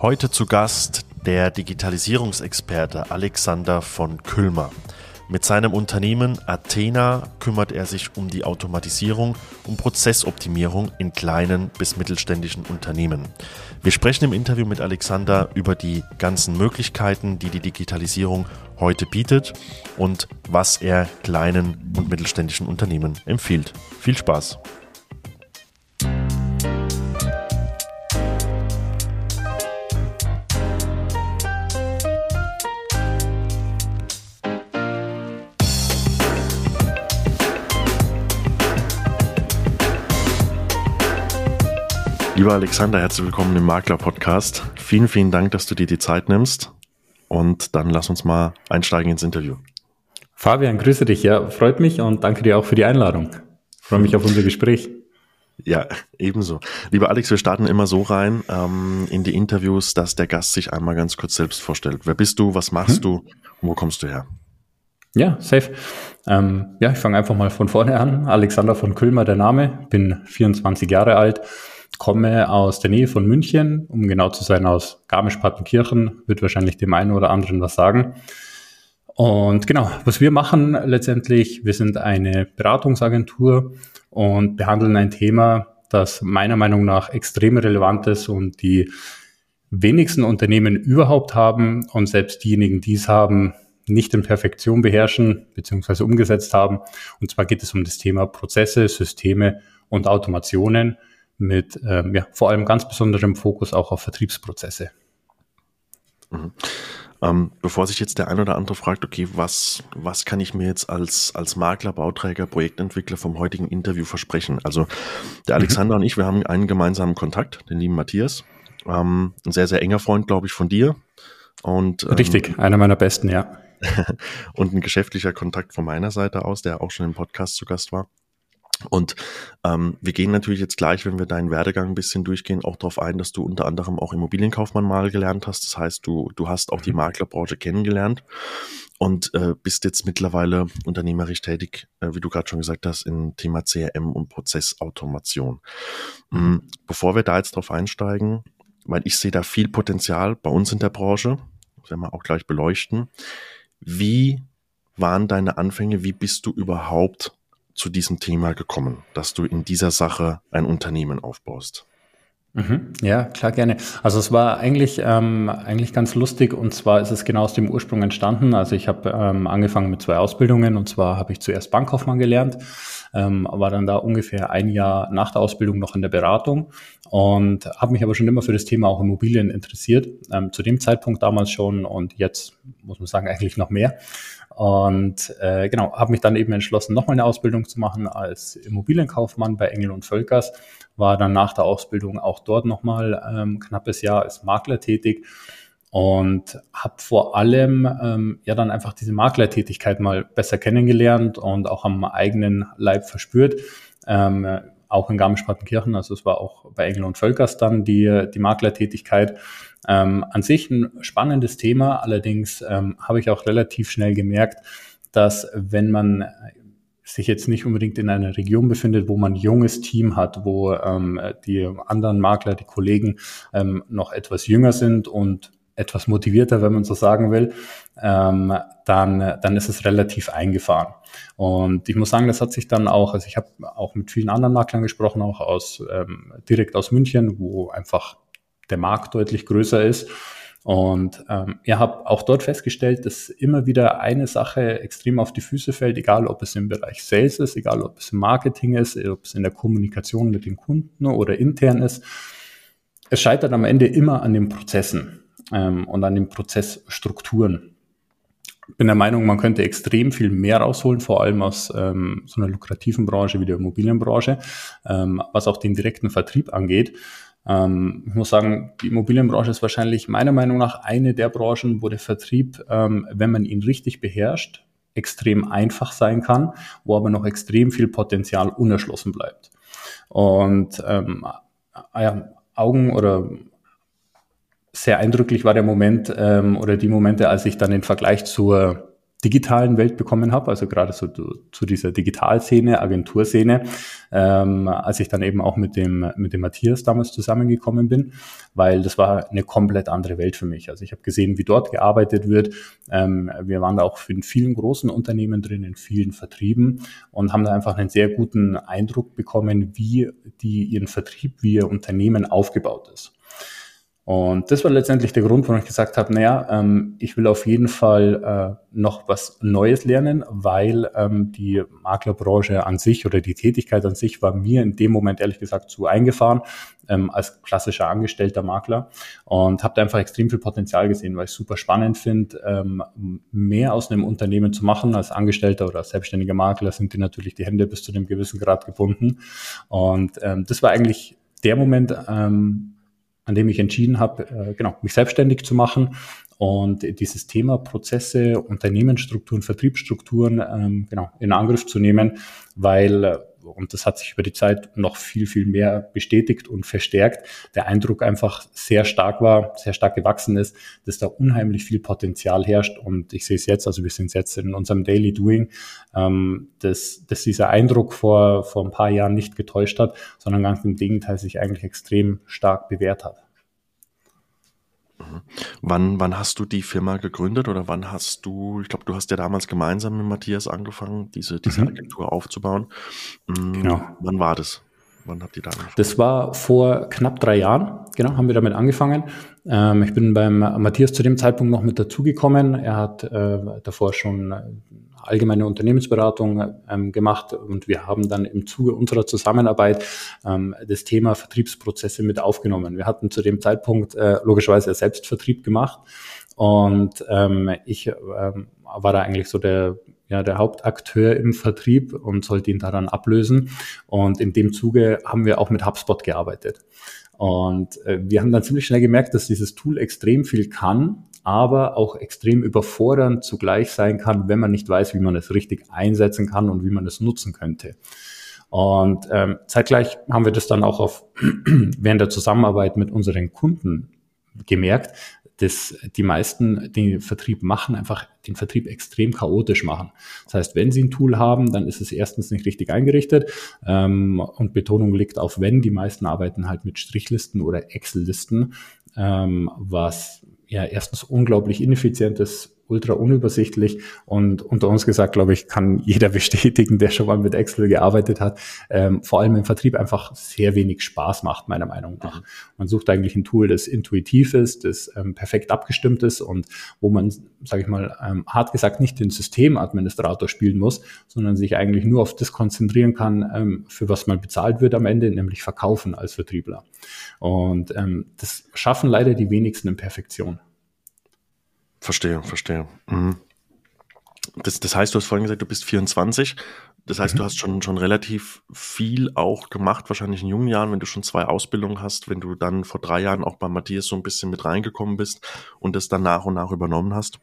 Heute zu Gast der Digitalisierungsexperte Alexander von Külmer. Mit seinem Unternehmen Athena kümmert er sich um die Automatisierung und Prozessoptimierung in kleinen bis mittelständischen Unternehmen. Wir sprechen im Interview mit Alexander über die ganzen Möglichkeiten, die die Digitalisierung heute bietet und was er kleinen und mittelständischen Unternehmen empfiehlt. Viel Spaß! Lieber Alexander, herzlich willkommen im Makler-Podcast. Vielen, vielen Dank, dass du dir die Zeit nimmst. Und dann lass uns mal einsteigen ins Interview. Fabian, grüße dich. Ja, freut mich und danke dir auch für die Einladung. Freue mich auf unser Gespräch. Ja, ebenso. Lieber Alex, wir starten immer so rein ähm, in die Interviews, dass der Gast sich einmal ganz kurz selbst vorstellt. Wer bist du, was machst hm? du und wo kommst du her? Ja, safe. Ähm, ja, ich fange einfach mal von vorne an. Alexander von Külmer, der Name. Bin 24 Jahre alt komme aus der Nähe von München, um genau zu sein, aus Garmisch-Partenkirchen, wird wahrscheinlich dem einen oder anderen was sagen. Und genau, was wir machen letztendlich, wir sind eine Beratungsagentur und behandeln ein Thema, das meiner Meinung nach extrem relevant ist und die wenigsten Unternehmen überhaupt haben und selbst diejenigen, die es haben, nicht in Perfektion beherrschen bzw. umgesetzt haben. Und zwar geht es um das Thema Prozesse, Systeme und Automationen mit ähm, ja, vor allem ganz besonderem Fokus auch auf Vertriebsprozesse. Mhm. Ähm, bevor sich jetzt der ein oder andere fragt, okay, was, was kann ich mir jetzt als, als Makler, Bauträger, Projektentwickler vom heutigen Interview versprechen? Also der mhm. Alexander mhm. und ich, wir haben einen gemeinsamen Kontakt, den lieben Matthias. Ähm, ein sehr, sehr enger Freund, glaube ich, von dir. Und, ähm, Richtig, einer meiner besten, ja. und ein geschäftlicher Kontakt von meiner Seite aus, der auch schon im Podcast zu Gast war. Und ähm, wir gehen natürlich jetzt gleich, wenn wir deinen Werdegang ein bisschen durchgehen, auch darauf ein, dass du unter anderem auch Immobilienkaufmann mal gelernt hast. Das heißt, du, du hast auch die mhm. Maklerbranche kennengelernt und äh, bist jetzt mittlerweile unternehmerisch tätig, äh, wie du gerade schon gesagt hast, im Thema CRM und Prozessautomation. Mhm. Bevor wir da jetzt drauf einsteigen, weil ich sehe da viel Potenzial bei uns in der Branche, das werden wir auch gleich beleuchten. Wie waren deine Anfänge? Wie bist du überhaupt zu diesem Thema gekommen, dass du in dieser Sache ein Unternehmen aufbaust? Mhm. Ja, klar, gerne. Also es war eigentlich, ähm, eigentlich ganz lustig und zwar ist es genau aus dem Ursprung entstanden. Also ich habe ähm, angefangen mit zwei Ausbildungen und zwar habe ich zuerst Bankkaufmann gelernt, ähm, war dann da ungefähr ein Jahr nach der Ausbildung noch in der Beratung und habe mich aber schon immer für das Thema auch Immobilien interessiert. Ähm, zu dem Zeitpunkt damals schon und jetzt muss man sagen eigentlich noch mehr. Und äh, genau, habe mich dann eben entschlossen, nochmal eine Ausbildung zu machen als Immobilienkaufmann bei Engel und Völkers. War dann nach der Ausbildung auch dort nochmal ähm, knappes Jahr als Makler tätig und habe vor allem ähm, ja dann einfach diese Maklertätigkeit mal besser kennengelernt und auch am eigenen Leib verspürt. Ähm, auch in Garmisch-Partenkirchen, also es war auch bei Engel und Völkers dann die, die Maklertätigkeit. Ähm, an sich ein spannendes Thema, allerdings ähm, habe ich auch relativ schnell gemerkt, dass wenn man sich jetzt nicht unbedingt in einer Region befindet, wo man ein junges Team hat, wo ähm, die anderen Makler, die Kollegen ähm, noch etwas jünger sind und etwas motivierter, wenn man so sagen will, ähm, dann, dann ist es relativ eingefahren. Und ich muss sagen, das hat sich dann auch, also ich habe auch mit vielen anderen Maklern gesprochen, auch aus ähm, direkt aus München, wo einfach der Markt deutlich größer ist. Und ähm, ihr habt auch dort festgestellt, dass immer wieder eine Sache extrem auf die Füße fällt, egal ob es im Bereich Sales ist, egal ob es im Marketing ist, ob es in der Kommunikation mit den Kunden oder intern ist. Es scheitert am Ende immer an den Prozessen ähm, und an den Prozessstrukturen. Bin der Meinung, man könnte extrem viel mehr rausholen, vor allem aus ähm, so einer lukrativen Branche wie der Immobilienbranche, ähm, was auch den direkten Vertrieb angeht. Ähm, ich muss sagen, die Immobilienbranche ist wahrscheinlich meiner Meinung nach eine der Branchen, wo der Vertrieb, ähm, wenn man ihn richtig beherrscht, extrem einfach sein kann, wo aber noch extrem viel Potenzial unerschlossen bleibt. Und ähm, ja, Augen oder sehr eindrücklich war der Moment ähm, oder die Momente, als ich dann den Vergleich zur digitalen Welt bekommen habe, also gerade so zu dieser Digitalszene, Agenturszene, ähm, als ich dann eben auch mit dem, mit dem Matthias damals zusammengekommen bin, weil das war eine komplett andere Welt für mich. Also ich habe gesehen, wie dort gearbeitet wird. Ähm, wir waren da auch in vielen großen Unternehmen drin, in vielen Vertrieben und haben da einfach einen sehr guten Eindruck bekommen, wie die ihren Vertrieb, wie ihr Unternehmen aufgebaut ist. Und das war letztendlich der Grund, warum ich gesagt habe, naja, ähm, ich will auf jeden Fall äh, noch was Neues lernen, weil ähm, die Maklerbranche an sich oder die Tätigkeit an sich war mir in dem Moment ehrlich gesagt zu eingefahren ähm, als klassischer angestellter Makler und habe da einfach extrem viel Potenzial gesehen, weil ich super spannend finde, ähm, mehr aus einem Unternehmen zu machen. Als Angestellter oder als selbstständiger Makler sind die natürlich die Hände bis zu einem gewissen Grad gebunden. Und ähm, das war eigentlich der Moment, ähm, an dem ich entschieden habe, äh, genau, mich selbstständig zu machen. Und dieses Thema Prozesse, Unternehmensstrukturen, Vertriebsstrukturen ähm, genau in Angriff zu nehmen, weil und das hat sich über die Zeit noch viel, viel mehr bestätigt und verstärkt, der Eindruck einfach sehr stark war, sehr stark gewachsen ist, dass da unheimlich viel Potenzial herrscht. Und ich sehe es jetzt, also wir sind jetzt in unserem Daily Doing, ähm, dass, dass dieser Eindruck vor, vor ein paar Jahren nicht getäuscht hat, sondern ganz im Gegenteil sich eigentlich extrem stark bewährt hat. Mhm. Wann, wann hast du die Firma gegründet oder wann hast du, ich glaube, du hast ja damals gemeinsam mit Matthias angefangen, diese, diese mhm. Agentur aufzubauen. Mhm. Genau. Wann war das? Wann habt ihr da angefangen? Das war vor knapp drei Jahren, genau, haben wir damit angefangen. Ähm, ich bin beim Matthias zu dem Zeitpunkt noch mit dazugekommen. Er hat äh, davor schon allgemeine Unternehmensberatung ähm, gemacht und wir haben dann im Zuge unserer Zusammenarbeit ähm, das Thema Vertriebsprozesse mit aufgenommen. Wir hatten zu dem Zeitpunkt äh, logischerweise Selbstvertrieb gemacht und ähm, ich ähm, war da eigentlich so der ja, der Hauptakteur im Vertrieb und sollte ihn daran ablösen. Und in dem Zuge haben wir auch mit HubSpot gearbeitet. Und äh, wir haben dann ziemlich schnell gemerkt, dass dieses Tool extrem viel kann, aber auch extrem überfordernd zugleich sein kann, wenn man nicht weiß, wie man es richtig einsetzen kann und wie man es nutzen könnte. Und ähm, zeitgleich haben wir das dann auch auf während der Zusammenarbeit mit unseren Kunden gemerkt, dass die meisten den Vertrieb machen, einfach den Vertrieb extrem chaotisch machen. Das heißt, wenn sie ein Tool haben, dann ist es erstens nicht richtig eingerichtet ähm, und Betonung liegt auf wenn. Die meisten arbeiten halt mit Strichlisten oder Excel-Listen, ähm, was ja erstens unglaublich ineffizient ist ultra unübersichtlich und unter uns gesagt, glaube ich, kann jeder bestätigen, der schon mal mit Excel gearbeitet hat, ähm, vor allem im Vertrieb einfach sehr wenig Spaß macht, meiner Meinung nach. Mhm. Man sucht eigentlich ein Tool, das intuitiv ist, das ähm, perfekt abgestimmt ist und wo man, sage ich mal, ähm, hart gesagt nicht den Systemadministrator spielen muss, sondern sich eigentlich nur auf das konzentrieren kann, ähm, für was man bezahlt wird am Ende, nämlich verkaufen als Vertriebler. Und ähm, das schaffen leider die wenigsten in Perfektion. Verstehe, verstehe. Mhm. Das, das heißt, du hast vorhin gesagt, du bist 24. Das heißt, mhm. du hast schon, schon relativ viel auch gemacht, wahrscheinlich in jungen Jahren, wenn du schon zwei Ausbildungen hast, wenn du dann vor drei Jahren auch bei Matthias so ein bisschen mit reingekommen bist und das dann nach und nach übernommen hast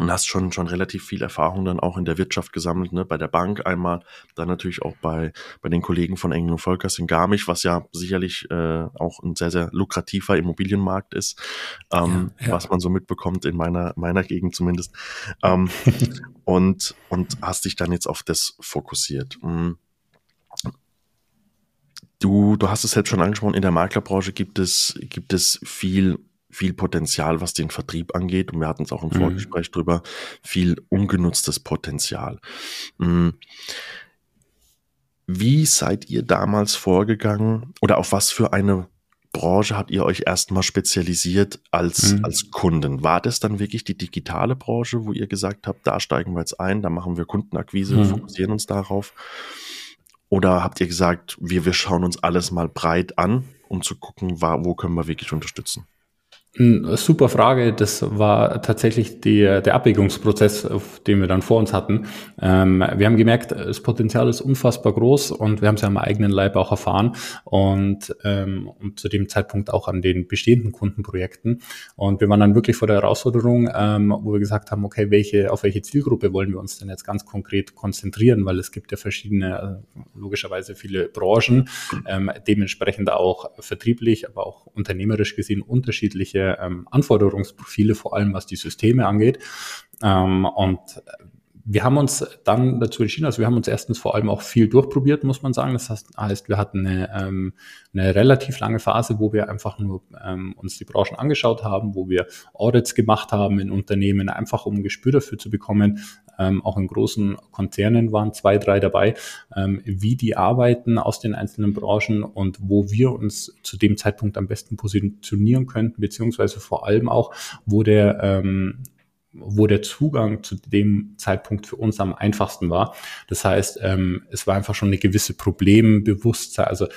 und hast schon schon relativ viel Erfahrung dann auch in der Wirtschaft gesammelt, ne? bei der Bank einmal, dann natürlich auch bei bei den Kollegen von Engel und Volkers in Garmisch, was ja sicherlich äh, auch ein sehr sehr lukrativer Immobilienmarkt ist, ähm, ja, ja. was man so mitbekommt in meiner meiner Gegend zumindest ähm, und und hast dich dann jetzt auf das fokussiert. Mhm. Du, du hast es selbst schon angesprochen, in der Maklerbranche gibt es, gibt es viel viel Potenzial, was den Vertrieb angeht. Und wir hatten es auch im mhm. Vorgespräch drüber, viel ungenutztes Potenzial. Mhm. Wie seid ihr damals vorgegangen oder auf was für eine Branche habt ihr euch erstmal spezialisiert als, mhm. als Kunden? War das dann wirklich die digitale Branche, wo ihr gesagt habt, da steigen wir jetzt ein, da machen wir Kundenakquise, mhm. fokussieren uns darauf? Oder habt ihr gesagt, wir, wir schauen uns alles mal breit an, um zu gucken, wo können wir wirklich unterstützen? Super Frage. Das war tatsächlich die, der Abwägungsprozess, den wir dann vor uns hatten. Ähm, wir haben gemerkt, das Potenzial ist unfassbar groß und wir haben es ja am eigenen Leib auch erfahren und, ähm, und zu dem Zeitpunkt auch an den bestehenden Kundenprojekten. Und wir waren dann wirklich vor der Herausforderung, ähm, wo wir gesagt haben, okay, welche, auf welche Zielgruppe wollen wir uns denn jetzt ganz konkret konzentrieren, weil es gibt ja verschiedene, äh, logischerweise viele Branchen, ähm, dementsprechend auch vertrieblich, aber auch unternehmerisch gesehen unterschiedliche unterschiedliche ähm, Anforderungsprofile, vor allem was die Systeme angeht. Ähm, und wir haben uns dann dazu entschieden, also wir haben uns erstens vor allem auch viel durchprobiert, muss man sagen. Das heißt, wir hatten eine, ähm, eine relativ lange Phase, wo wir einfach nur ähm, uns die Branchen angeschaut haben, wo wir Audits gemacht haben in Unternehmen, einfach um ein Gespür dafür zu bekommen. Ähm, auch in großen Konzernen waren zwei, drei dabei, ähm, wie die arbeiten aus den einzelnen Branchen und wo wir uns zu dem Zeitpunkt am besten positionieren könnten, beziehungsweise vor allem auch, wo der ähm, wo der Zugang zu dem Zeitpunkt für uns am einfachsten war. Das heißt, ähm, es war einfach schon eine gewisse Problembewusstsein. Also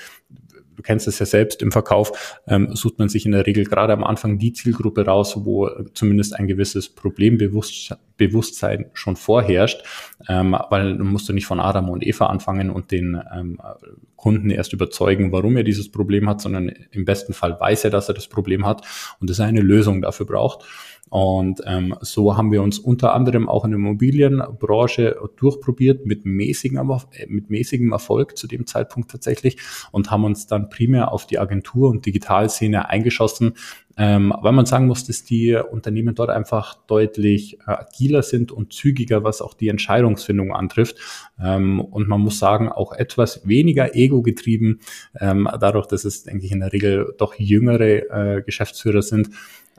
du kennst es ja selbst im Verkauf, ähm, sucht man sich in der Regel gerade am Anfang die Zielgruppe raus, wo zumindest ein gewisses Problembewusstsein schon vorherrscht, ähm, weil du musst du nicht von Adam und Eva anfangen und den ähm, Kunden erst überzeugen, warum er dieses Problem hat, sondern im besten Fall weiß er, dass er das Problem hat und dass er eine Lösung dafür braucht. Und ähm, so haben wir uns unter anderem auch in der Immobilienbranche durchprobiert mit mäßigem, mit mäßigem Erfolg zu dem Zeitpunkt tatsächlich und haben uns dann primär auf die Agentur- und Digitalszene eingeschossen, ähm, weil man sagen muss, dass die Unternehmen dort einfach deutlich äh, agiler sind und zügiger, was auch die Entscheidungsfindung antrifft. Ähm, und man muss sagen, auch etwas weniger ego-getrieben, ähm, dadurch, dass es, denke ich, in der Regel doch jüngere äh, Geschäftsführer sind.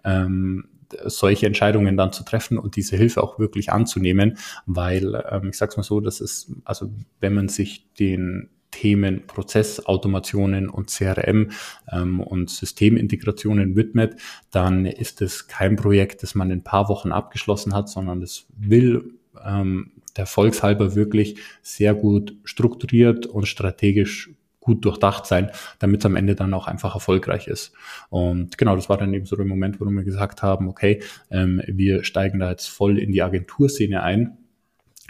Ähm, solche Entscheidungen dann zu treffen und diese Hilfe auch wirklich anzunehmen, weil ähm, ich sag's mal so, das ist, also wenn man sich den Themen Prozessautomationen und CRM ähm, und Systemintegrationen widmet, dann ist es kein Projekt, das man in ein paar Wochen abgeschlossen hat, sondern es will ähm, der Volkshalber wirklich sehr gut strukturiert und strategisch gut durchdacht sein, damit es am Ende dann auch einfach erfolgreich ist. Und genau, das war dann eben so der Moment, wo wir gesagt haben, okay, ähm, wir steigen da jetzt voll in die Agenturszene ein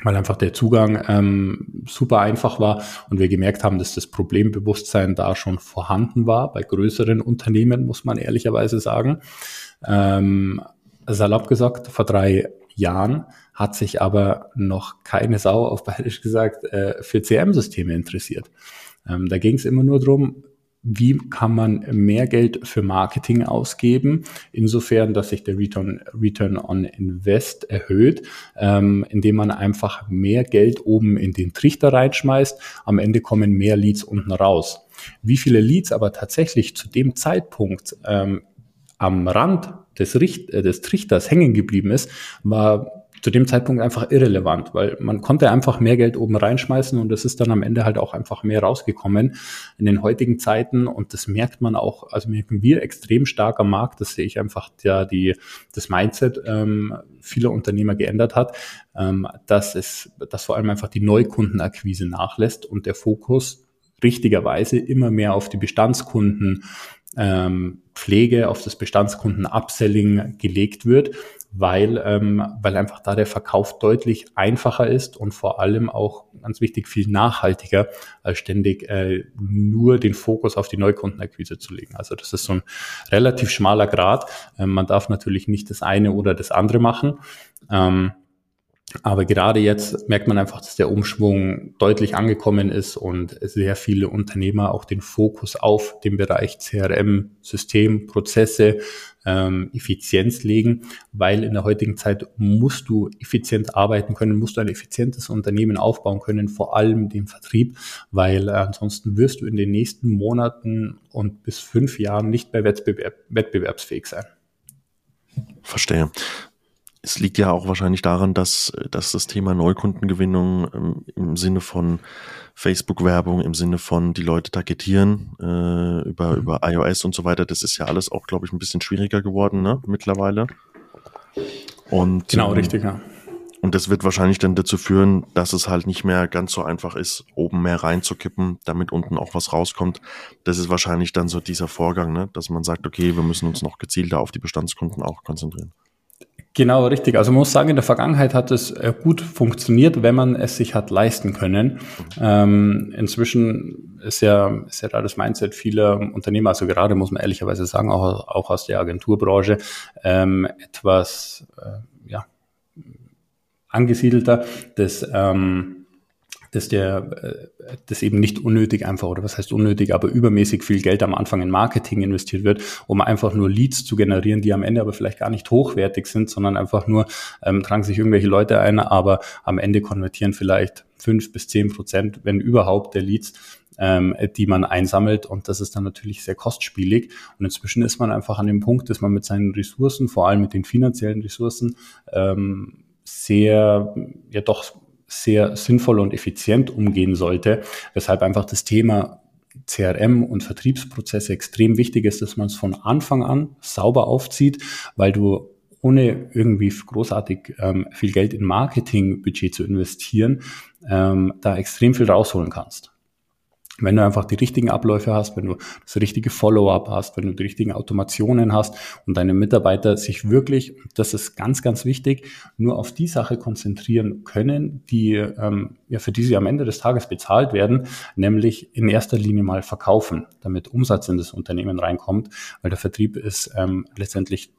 weil einfach der Zugang ähm, super einfach war und wir gemerkt haben, dass das Problembewusstsein da schon vorhanden war. Bei größeren Unternehmen muss man ehrlicherweise sagen. Ähm, salopp gesagt, vor drei Jahren hat sich aber noch keine Sau auf bayerisch gesagt äh, für CM-Systeme interessiert. Ähm, da ging es immer nur darum, wie kann man mehr Geld für Marketing ausgeben, insofern, dass sich der Return, Return on Invest erhöht, ähm, indem man einfach mehr Geld oben in den Trichter reinschmeißt. Am Ende kommen mehr Leads unten raus. Wie viele Leads aber tatsächlich zu dem Zeitpunkt ähm, am Rand des, Richt äh, des Trichters hängen geblieben ist, war zu dem Zeitpunkt einfach irrelevant, weil man konnte einfach mehr Geld oben reinschmeißen und es ist dann am Ende halt auch einfach mehr rausgekommen in den heutigen Zeiten und das merkt man auch, also merken wir extrem stark am Markt, das sehe ich einfach, ja, die, das Mindset ähm, vieler Unternehmer geändert hat, ähm, dass es, dass vor allem einfach die Neukundenakquise nachlässt und der Fokus richtigerweise immer mehr auf die Bestandskunden ähm, Pflege, auf das Bestandskunden-Upselling gelegt wird, weil, ähm, weil einfach da der Verkauf deutlich einfacher ist und vor allem auch ganz wichtig viel nachhaltiger, als ständig äh, nur den Fokus auf die Neukundenakquise zu legen. Also das ist so ein relativ schmaler Grad. Ähm, man darf natürlich nicht das eine oder das andere machen. Ähm, aber gerade jetzt merkt man einfach, dass der Umschwung deutlich angekommen ist und sehr viele Unternehmer auch den Fokus auf den Bereich CRM, System, Prozesse, ähm, Effizienz legen, weil in der heutigen Zeit musst du effizient arbeiten können, musst du ein effizientes Unternehmen aufbauen können, vor allem den Vertrieb, weil ansonsten wirst du in den nächsten Monaten und bis fünf Jahren nicht mehr wettbewerb wettbewerbsfähig sein. Verstehe es liegt ja auch wahrscheinlich daran, dass, dass das Thema Neukundengewinnung ähm, im Sinne von Facebook-Werbung, im Sinne von die Leute targetieren äh, über, mhm. über iOS und so weiter, das ist ja alles auch, glaube ich, ein bisschen schwieriger geworden ne, mittlerweile. Und, genau, ähm, richtig, ja. Und das wird wahrscheinlich dann dazu führen, dass es halt nicht mehr ganz so einfach ist, oben mehr reinzukippen, damit unten auch was rauskommt. Das ist wahrscheinlich dann so dieser Vorgang, ne? dass man sagt, okay, wir müssen uns noch gezielter auf die Bestandskunden auch konzentrieren. Genau, richtig. Also man muss sagen, in der Vergangenheit hat es äh, gut funktioniert, wenn man es sich hat leisten können. Ähm, inzwischen ist ja, ist ja da das Mindset vieler Unternehmer, also gerade muss man ehrlicherweise sagen, auch, auch aus der Agenturbranche, ähm, etwas äh, ja, angesiedelter, dass ähm, dass der äh, das eben nicht unnötig einfach oder was heißt unnötig, aber übermäßig viel Geld am Anfang in Marketing investiert wird, um einfach nur Leads zu generieren, die am Ende aber vielleicht gar nicht hochwertig sind, sondern einfach nur ähm, tragen sich irgendwelche Leute ein, aber am Ende konvertieren vielleicht fünf bis zehn Prozent, wenn überhaupt der Leads ähm, die man einsammelt. Und das ist dann natürlich sehr kostspielig. Und inzwischen ist man einfach an dem Punkt, dass man mit seinen Ressourcen, vor allem mit den finanziellen Ressourcen, ähm, sehr, ja doch sehr sinnvoll und effizient umgehen sollte, weshalb einfach das Thema CRM und Vertriebsprozesse extrem wichtig ist, dass man es von Anfang an sauber aufzieht, weil du ohne irgendwie großartig ähm, viel Geld in Marketingbudget zu investieren, ähm, da extrem viel rausholen kannst. Wenn du einfach die richtigen Abläufe hast, wenn du das richtige Follow-up hast, wenn du die richtigen Automationen hast und deine Mitarbeiter sich wirklich, das ist ganz, ganz wichtig, nur auf die Sache konzentrieren können, die ähm, ja für die sie am Ende des Tages bezahlt werden, nämlich in erster Linie mal verkaufen, damit Umsatz in das Unternehmen reinkommt, weil der Vertrieb ist ähm, letztendlich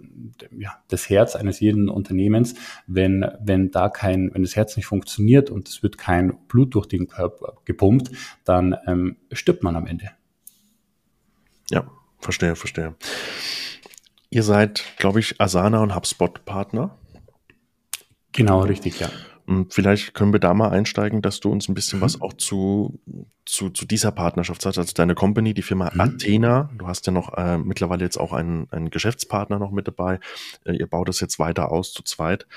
ja, das Herz eines jeden Unternehmens. Wenn wenn da kein, wenn das Herz nicht funktioniert und es wird kein Blut durch den Körper gepumpt, dann ähm, ähm, stirbt man am Ende. Ja, verstehe, verstehe. Ihr seid, glaube ich, Asana und HubSpot Partner. Genau, richtig, ja. Und vielleicht können wir da mal einsteigen, dass du uns ein bisschen mhm. was auch zu, zu, zu dieser Partnerschaft sagst. Also deine Company, die Firma mhm. Athena. Du hast ja noch äh, mittlerweile jetzt auch einen, einen Geschäftspartner noch mit dabei. Äh, ihr baut das jetzt weiter aus zu zweit.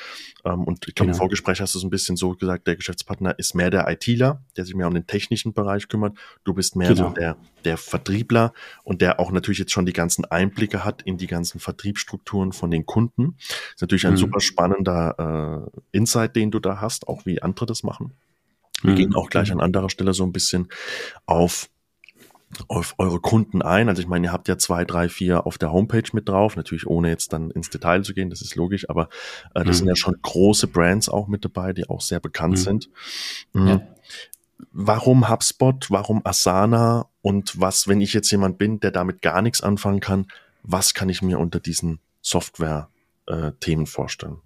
Ähm, und ich glaube, genau. im Vorgespräch hast du so ein bisschen so gesagt, der Geschäftspartner ist mehr der ITler, der sich mehr um den technischen Bereich kümmert. Du bist mehr genau. so der, der Vertriebler und der auch natürlich jetzt schon die ganzen Einblicke hat in die ganzen Vertriebsstrukturen von den Kunden. Das ist natürlich ein mhm. super spannender äh, Insight, den du da hast, auch wie andere das machen. Wir mhm. gehen auch gleich an anderer Stelle so ein bisschen auf auf eure Kunden ein. Also ich meine, ihr habt ja zwei, drei, vier auf der Homepage mit drauf, natürlich ohne jetzt dann ins Detail zu gehen, das ist logisch, aber äh, das mhm. sind ja schon große Brands auch mit dabei, die auch sehr bekannt mhm. sind. Mhm. Ja. Warum HubSpot, warum Asana und was, wenn ich jetzt jemand bin, der damit gar nichts anfangen kann, was kann ich mir unter diesen Software-Themen äh, vorstellen?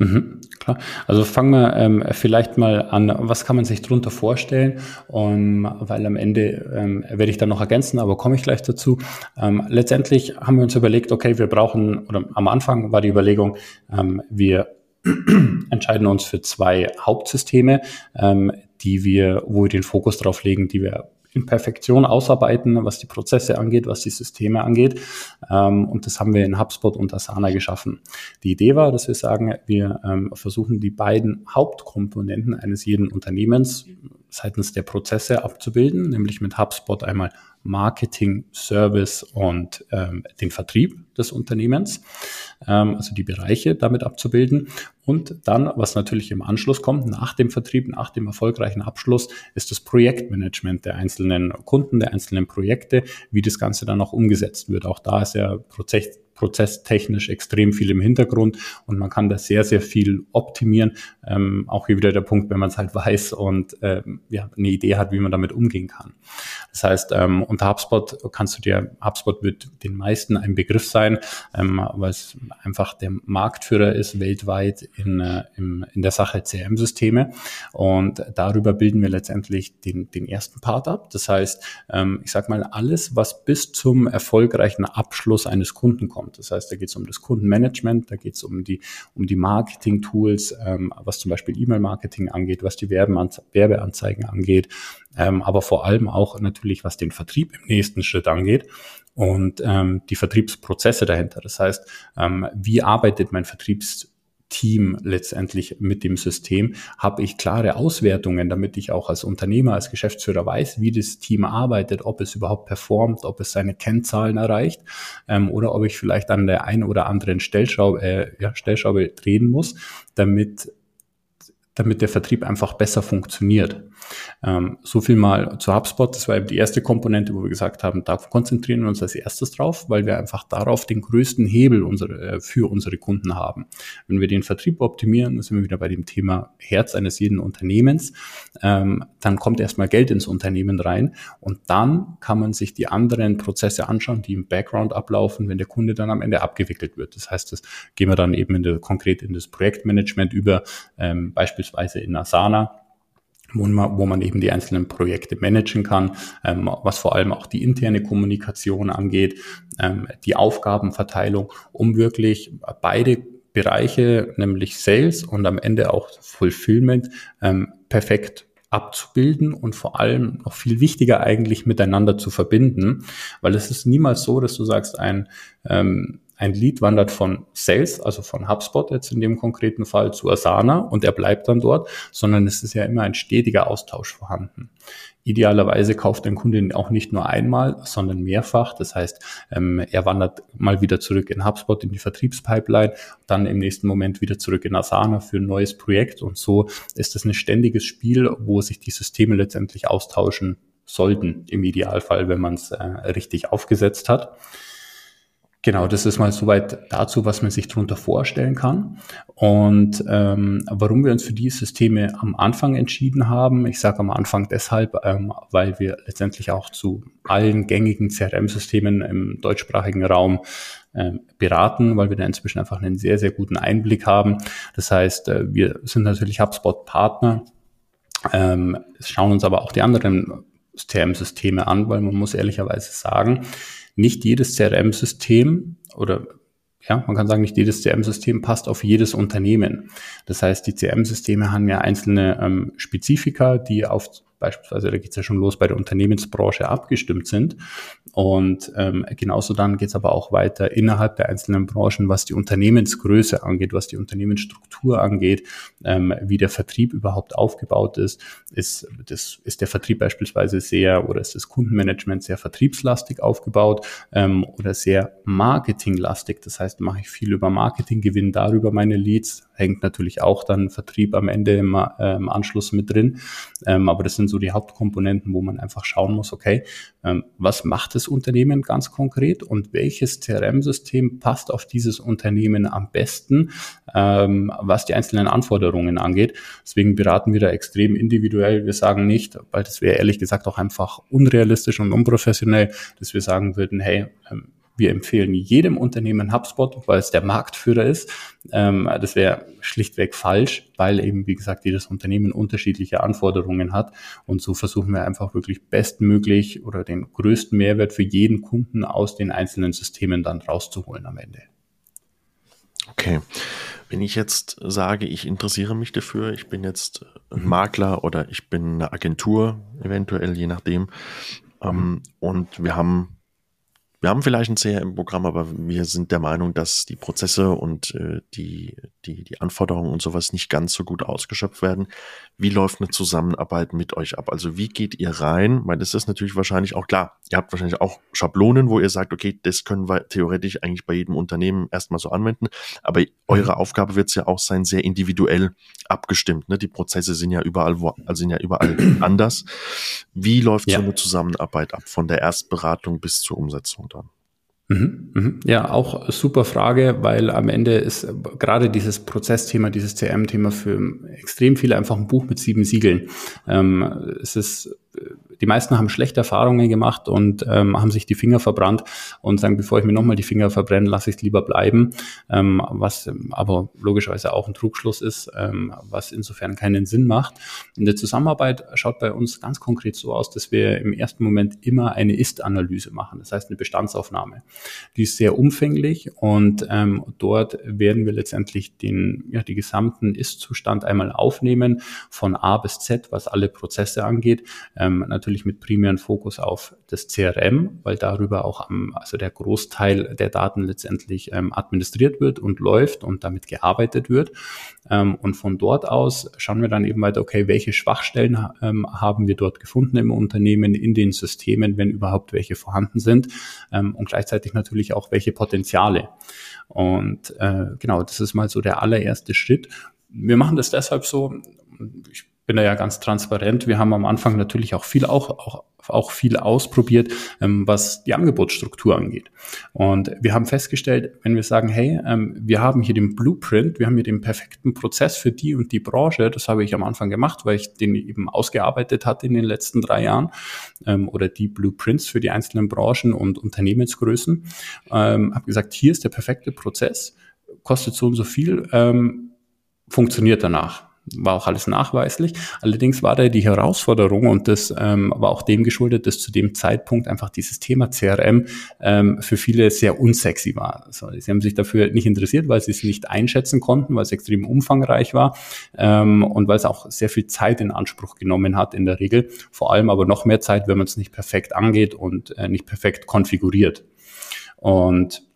Mhm, klar. Also fangen wir ähm, vielleicht mal an, was kann man sich drunter vorstellen? Um, weil am Ende ähm, werde ich dann noch ergänzen, aber komme ich gleich dazu. Ähm, letztendlich haben wir uns überlegt, okay, wir brauchen, oder am Anfang war die Überlegung, ähm, wir entscheiden uns für zwei Hauptsysteme, ähm, die wir, wo wir den Fokus drauf legen, die wir in Perfektion ausarbeiten, was die Prozesse angeht, was die Systeme angeht. Ähm, und das haben wir in HubSpot und Asana geschaffen. Die Idee war, dass wir sagen, wir ähm, versuchen die beiden Hauptkomponenten eines jeden Unternehmens seitens der Prozesse abzubilden, nämlich mit HubSpot einmal Marketing, Service und ähm, den Vertrieb des Unternehmens, ähm, also die Bereiche damit abzubilden. Und dann, was natürlich im Anschluss kommt, nach dem Vertrieb, nach dem erfolgreichen Abschluss, ist das Projektmanagement der einzelnen Kunden, der einzelnen Projekte, wie das Ganze dann auch umgesetzt wird. Auch da ist ja Prozess, prozesstechnisch extrem viel im Hintergrund und man kann da sehr, sehr viel optimieren. Ähm, auch hier wieder der Punkt, wenn man es halt weiß und ähm, ja, eine Idee hat, wie man damit umgehen kann. Das heißt, ähm, unter HubSpot kannst du dir, HubSpot wird den meisten ein Begriff sein, ähm, weil es einfach der Marktführer ist weltweit in, äh, in, in der Sache CRM-Systeme und darüber bilden wir letztendlich den, den ersten Part ab. Das heißt, ähm, ich sag mal, alles, was bis zum erfolgreichen Abschluss eines Kunden kommt, kommt. Das heißt, da geht es um das Kundenmanagement, da geht es um die, um die Marketing-Tools, ähm, was zum Beispiel E-Mail-Marketing angeht, was die Werbeanze Werbeanzeigen angeht, ähm, aber vor allem auch natürlich, was den Vertrieb im nächsten Schritt angeht und ähm, die Vertriebsprozesse dahinter. Das heißt, ähm, wie arbeitet mein Vertriebs Team letztendlich mit dem System, habe ich klare Auswertungen, damit ich auch als Unternehmer, als Geschäftsführer weiß, wie das Team arbeitet, ob es überhaupt performt, ob es seine Kennzahlen erreicht ähm, oder ob ich vielleicht an der einen oder anderen Stellschraube, äh, ja, Stellschraube drehen muss, damit damit der Vertrieb einfach besser funktioniert. Ähm, so viel mal zu HubSpot. Das war eben die erste Komponente, wo wir gesagt haben, da konzentrieren wir uns als erstes drauf, weil wir einfach darauf den größten Hebel unsere, äh, für unsere Kunden haben. Wenn wir den Vertrieb optimieren, sind wir wieder bei dem Thema Herz eines jeden Unternehmens. Ähm, dann kommt erstmal Geld ins Unternehmen rein und dann kann man sich die anderen Prozesse anschauen, die im Background ablaufen, wenn der Kunde dann am Ende abgewickelt wird. Das heißt, das gehen wir dann eben in der, konkret in das Projektmanagement über, ähm, beispielsweise in Asana wo man, wo man eben die einzelnen Projekte managen kann, ähm, was vor allem auch die interne Kommunikation angeht, ähm, die Aufgabenverteilung, um wirklich beide Bereiche, nämlich Sales und am Ende auch Fulfillment, ähm, perfekt abzubilden und vor allem noch viel wichtiger eigentlich miteinander zu verbinden, weil es ist niemals so, dass du sagst, ein ähm, ein Lead wandert von Sales, also von HubSpot jetzt in dem konkreten Fall zu Asana und er bleibt dann dort, sondern es ist ja immer ein stetiger Austausch vorhanden. Idealerweise kauft ein Kunde auch nicht nur einmal, sondern mehrfach. Das heißt, ähm, er wandert mal wieder zurück in HubSpot, in die Vertriebspipeline, dann im nächsten Moment wieder zurück in Asana für ein neues Projekt. Und so ist das ein ständiges Spiel, wo sich die Systeme letztendlich austauschen sollten, im Idealfall, wenn man es äh, richtig aufgesetzt hat. Genau, das ist mal soweit dazu, was man sich darunter vorstellen kann. Und ähm, warum wir uns für die Systeme am Anfang entschieden haben, ich sage am Anfang deshalb, ähm, weil wir letztendlich auch zu allen gängigen CRM-Systemen im deutschsprachigen Raum ähm, beraten, weil wir da inzwischen einfach einen sehr, sehr guten Einblick haben. Das heißt, äh, wir sind natürlich HubSpot-Partner, ähm, schauen uns aber auch die anderen CRM-Systeme an, weil man muss ehrlicherweise sagen, nicht jedes CRM-System oder ja, man kann sagen, nicht jedes CRM-System passt auf jedes Unternehmen. Das heißt, die CRM-Systeme haben ja einzelne ähm, Spezifika, die auf beispielsweise, da geht es ja schon los bei der Unternehmensbranche abgestimmt sind. Und ähm, genauso dann geht es aber auch weiter innerhalb der einzelnen Branchen, was die Unternehmensgröße angeht, was die Unternehmensstruktur angeht, ähm, wie der Vertrieb überhaupt aufgebaut ist. Ist, das, ist der Vertrieb beispielsweise sehr oder ist das Kundenmanagement sehr vertriebslastig aufgebaut ähm, oder sehr marketinglastig? Das heißt, mache ich viel über Marketing, gewinne darüber meine Leads, hängt natürlich auch dann Vertrieb am Ende im, äh, Anschluss mit drin. Ähm, aber das sind so die Hauptkomponenten, wo man einfach schauen muss, okay, ähm, was macht das Unternehmen ganz konkret und welches CRM-System passt auf dieses Unternehmen am besten, ähm, was die einzelnen Anforderungen angeht. Deswegen beraten wir da extrem individuell. Wir sagen nicht, weil das wäre ehrlich gesagt auch einfach unrealistisch und unprofessionell, dass wir sagen würden, hey, ähm, wir empfehlen jedem Unternehmen HubSpot, weil es der Marktführer ist. Ähm, das wäre schlichtweg falsch, weil eben, wie gesagt, jedes Unternehmen unterschiedliche Anforderungen hat. Und so versuchen wir einfach wirklich bestmöglich oder den größten Mehrwert für jeden Kunden aus den einzelnen Systemen dann rauszuholen am Ende. Okay. Wenn ich jetzt sage, ich interessiere mich dafür, ich bin jetzt ein Makler oder ich bin eine Agentur, eventuell, je nachdem, ähm, und wir haben wir haben vielleicht ein CRM-Programm, aber wir sind der Meinung, dass die Prozesse und äh, die, die, die Anforderungen und sowas nicht ganz so gut ausgeschöpft werden. Wie läuft eine Zusammenarbeit mit euch ab? Also wie geht ihr rein? Weil das ist natürlich wahrscheinlich auch klar. Ihr habt wahrscheinlich auch Schablonen, wo ihr sagt, okay, das können wir theoretisch eigentlich bei jedem Unternehmen erstmal so anwenden. Aber eure mhm. Aufgabe wird es ja auch sein, sehr individuell abgestimmt. Ne? Die Prozesse sind ja überall, wo, also sind ja überall anders. Wie läuft ja. so eine Zusammenarbeit ab von der Erstberatung bis zur Umsetzung? Mhm, mhm. Ja, auch super Frage, weil am Ende ist gerade dieses Prozessthema, dieses CM-Thema für extrem viele einfach ein Buch mit sieben Siegeln. Ähm, es ist die meisten haben schlechte Erfahrungen gemacht und ähm, haben sich die Finger verbrannt und sagen, bevor ich mir nochmal die Finger verbrenne, lasse ich es lieber bleiben, ähm, was aber logischerweise auch ein Trugschluss ist, ähm, was insofern keinen Sinn macht. In der Zusammenarbeit schaut bei uns ganz konkret so aus, dass wir im ersten Moment immer eine Ist-Analyse machen, das heißt eine Bestandsaufnahme. Die ist sehr umfänglich und ähm, dort werden wir letztendlich den, ja, die gesamten Ist-Zustand einmal aufnehmen, von A bis Z, was alle Prozesse angeht. Ähm, natürlich mit primären Fokus auf das CRM, weil darüber auch am, also der Großteil der Daten letztendlich ähm, administriert wird und läuft und damit gearbeitet wird. Ähm, und von dort aus schauen wir dann eben weiter, okay, welche Schwachstellen ähm, haben wir dort gefunden im Unternehmen, in den Systemen, wenn überhaupt welche vorhanden sind ähm, und gleichzeitig natürlich auch welche Potenziale. Und äh, genau, das ist mal so der allererste Schritt. Wir machen das deshalb so, ich bin da ja ganz transparent. Wir haben am Anfang natürlich auch viel, auch, auch, auch viel ausprobiert, ähm, was die Angebotsstruktur angeht. Und wir haben festgestellt, wenn wir sagen, hey, ähm, wir haben hier den Blueprint, wir haben hier den perfekten Prozess für die und die Branche, das habe ich am Anfang gemacht, weil ich den eben ausgearbeitet hatte in den letzten drei Jahren, ähm, oder die Blueprints für die einzelnen Branchen und Unternehmensgrößen, ähm, habe gesagt, hier ist der perfekte Prozess, kostet so und so viel, ähm, funktioniert danach war auch alles nachweislich. Allerdings war da die Herausforderung und das ähm, war auch dem geschuldet, dass zu dem Zeitpunkt einfach dieses Thema CRM ähm, für viele sehr unsexy war. Also, sie haben sich dafür nicht interessiert, weil sie es nicht einschätzen konnten, weil es extrem umfangreich war ähm, und weil es auch sehr viel Zeit in Anspruch genommen hat in der Regel. Vor allem aber noch mehr Zeit, wenn man es nicht perfekt angeht und äh, nicht perfekt konfiguriert. Und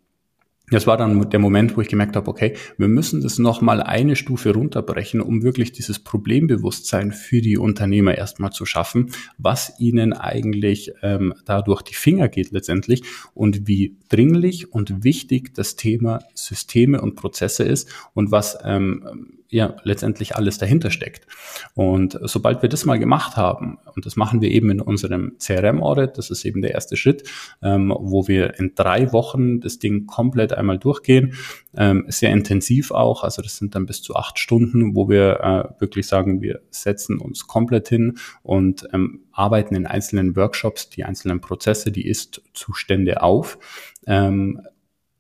das war dann der Moment, wo ich gemerkt habe, okay, wir müssen das nochmal eine Stufe runterbrechen, um wirklich dieses Problembewusstsein für die Unternehmer erstmal zu schaffen, was ihnen eigentlich ähm, dadurch die Finger geht letztendlich und wie dringlich und wichtig das Thema Systeme und Prozesse ist und was ähm, ja letztendlich alles dahinter steckt. Und sobald wir das mal gemacht haben, und das machen wir eben in unserem CRM-Audit, das ist eben der erste Schritt, ähm, wo wir in drei Wochen das Ding komplett einmal durchgehen, ähm, sehr intensiv auch, also das sind dann bis zu acht Stunden, wo wir äh, wirklich sagen, wir setzen uns komplett hin und ähm, arbeiten in einzelnen Workshops die einzelnen Prozesse, die Ist-Zustände auf. Ähm,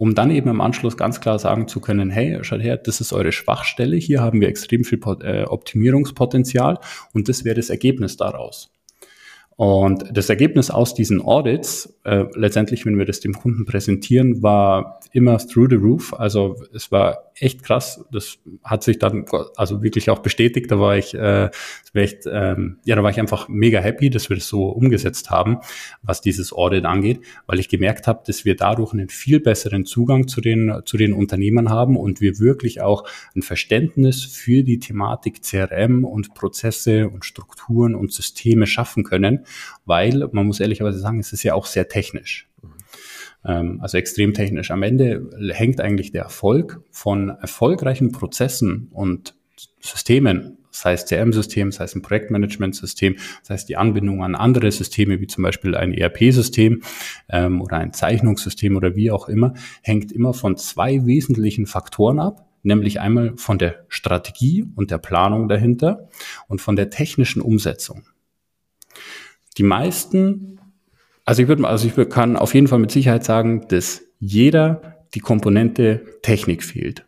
um dann eben im Anschluss ganz klar sagen zu können, hey, schaut her, das ist eure Schwachstelle, hier haben wir extrem viel äh, Optimierungspotenzial und das wäre das Ergebnis daraus. Und das Ergebnis aus diesen Audits, äh, letztendlich, wenn wir das dem Kunden präsentieren, war immer through the roof. Also es war echt krass. Das hat sich dann also wirklich auch bestätigt. Da war ich, äh, echt, ähm, ja, da war ich einfach mega happy, dass wir das so umgesetzt haben, was dieses Audit angeht, weil ich gemerkt habe, dass wir dadurch einen viel besseren Zugang zu den zu den Unternehmern haben und wir wirklich auch ein Verständnis für die Thematik CRM und Prozesse und Strukturen und Systeme schaffen können weil man muss ehrlicherweise sagen, es ist ja auch sehr technisch. Ähm, also extrem technisch. Am Ende hängt eigentlich der Erfolg von erfolgreichen Prozessen und Systemen, sei es CRM-System, sei es ein Projektmanagement-System, sei es die Anbindung an andere Systeme, wie zum Beispiel ein ERP-System ähm, oder ein Zeichnungssystem oder wie auch immer, hängt immer von zwei wesentlichen Faktoren ab, nämlich einmal von der Strategie und der Planung dahinter und von der technischen Umsetzung. Die meisten, also ich würde, also ich kann auf jeden Fall mit Sicherheit sagen, dass jeder die Komponente Technik fehlt.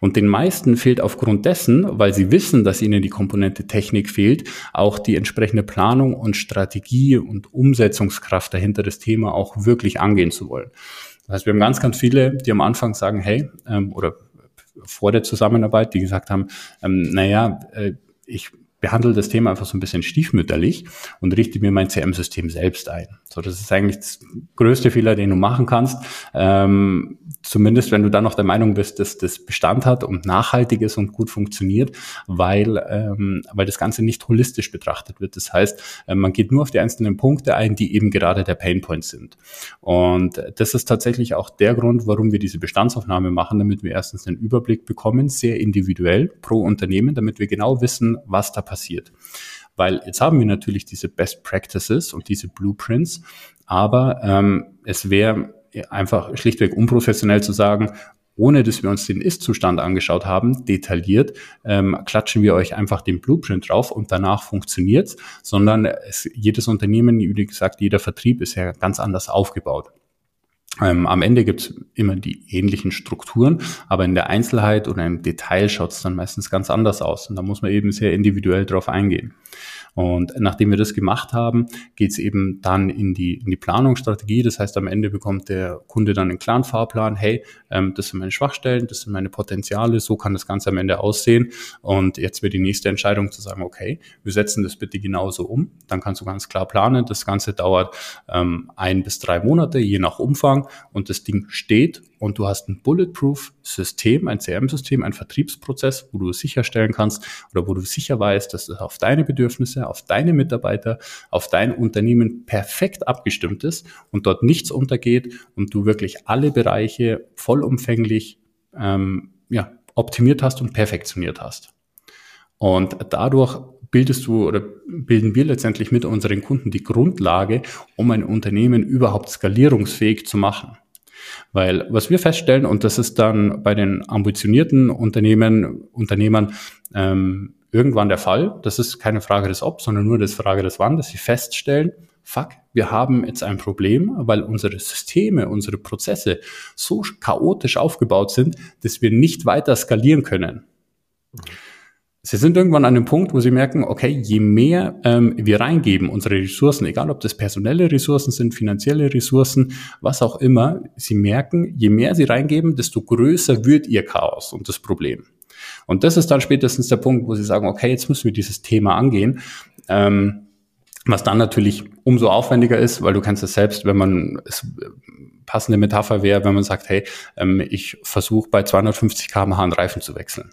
Und den meisten fehlt aufgrund dessen, weil sie wissen, dass ihnen die Komponente Technik fehlt, auch die entsprechende Planung und Strategie und Umsetzungskraft dahinter das Thema auch wirklich angehen zu wollen. Das heißt, wir haben ganz, ganz viele, die am Anfang sagen, hey, ähm, oder vor der Zusammenarbeit, die gesagt haben, ähm, naja, äh, ich behandle das Thema einfach so ein bisschen stiefmütterlich und richte mir mein CM-System selbst ein. So, das ist eigentlich das größte Fehler, den du machen kannst. Ähm, zumindest wenn du dann noch der Meinung bist, dass das Bestand hat und nachhaltig ist und gut funktioniert, weil, ähm, weil das Ganze nicht holistisch betrachtet wird. Das heißt, äh, man geht nur auf die einzelnen Punkte ein, die eben gerade der Painpoint sind. Und das ist tatsächlich auch der Grund, warum wir diese Bestandsaufnahme machen, damit wir erstens einen Überblick bekommen, sehr individuell pro Unternehmen, damit wir genau wissen, was da passiert. Weil jetzt haben wir natürlich diese Best Practices und diese Blueprints, aber ähm, es wäre einfach schlichtweg unprofessionell zu sagen, ohne dass wir uns den Ist-Zustand angeschaut haben, detailliert, ähm, klatschen wir euch einfach den Blueprint drauf und danach funktioniert's, sondern es, jedes Unternehmen, wie gesagt, jeder Vertrieb ist ja ganz anders aufgebaut. Ähm, am Ende gibt's immer die ähnlichen Strukturen, aber in der Einzelheit oder im Detail schaut's dann meistens ganz anders aus. Und da muss man eben sehr individuell drauf eingehen. Und nachdem wir das gemacht haben, geht es eben dann in die, in die Planungsstrategie. Das heißt, am Ende bekommt der Kunde dann einen klaren Fahrplan. Hey, ähm, das sind meine Schwachstellen, das sind meine Potenziale, so kann das Ganze am Ende aussehen. Und jetzt wird die nächste Entscheidung zu sagen, okay, wir setzen das bitte genauso um. Dann kannst du ganz klar planen. Das Ganze dauert ähm, ein bis drei Monate, je nach Umfang. Und das Ding steht und du hast ein Bulletproof-System, ein CRM-System, ein Vertriebsprozess, wo du sicherstellen kannst oder wo du sicher weißt, dass es auf deine Bedürfnisse, auf deine Mitarbeiter, auf dein Unternehmen perfekt abgestimmt ist und dort nichts untergeht und du wirklich alle Bereiche vollumfänglich ähm, ja, optimiert hast und perfektioniert hast. Und dadurch bildest du oder bilden wir letztendlich mit unseren Kunden die Grundlage, um ein Unternehmen überhaupt skalierungsfähig zu machen. Weil was wir feststellen, und das ist dann bei den ambitionierten Unternehmen, Unternehmern ähm, irgendwann der Fall, das ist keine Frage des Ob, sondern nur das Frage des Wann, dass sie feststellen, fuck, wir haben jetzt ein Problem, weil unsere Systeme, unsere Prozesse so chaotisch aufgebaut sind, dass wir nicht weiter skalieren können. Sie sind irgendwann an einem Punkt, wo Sie merken, okay, je mehr ähm, wir reingeben, unsere Ressourcen, egal ob das personelle Ressourcen sind, finanzielle Ressourcen, was auch immer, Sie merken, je mehr Sie reingeben, desto größer wird Ihr Chaos und das Problem. Und das ist dann spätestens der Punkt, wo Sie sagen, okay, jetzt müssen wir dieses Thema angehen. Ähm, was dann natürlich umso aufwendiger ist, weil du kennst es selbst, wenn man es passende Metapher wäre, wenn man sagt, hey, ähm, ich versuche bei 250 km/h einen Reifen zu wechseln.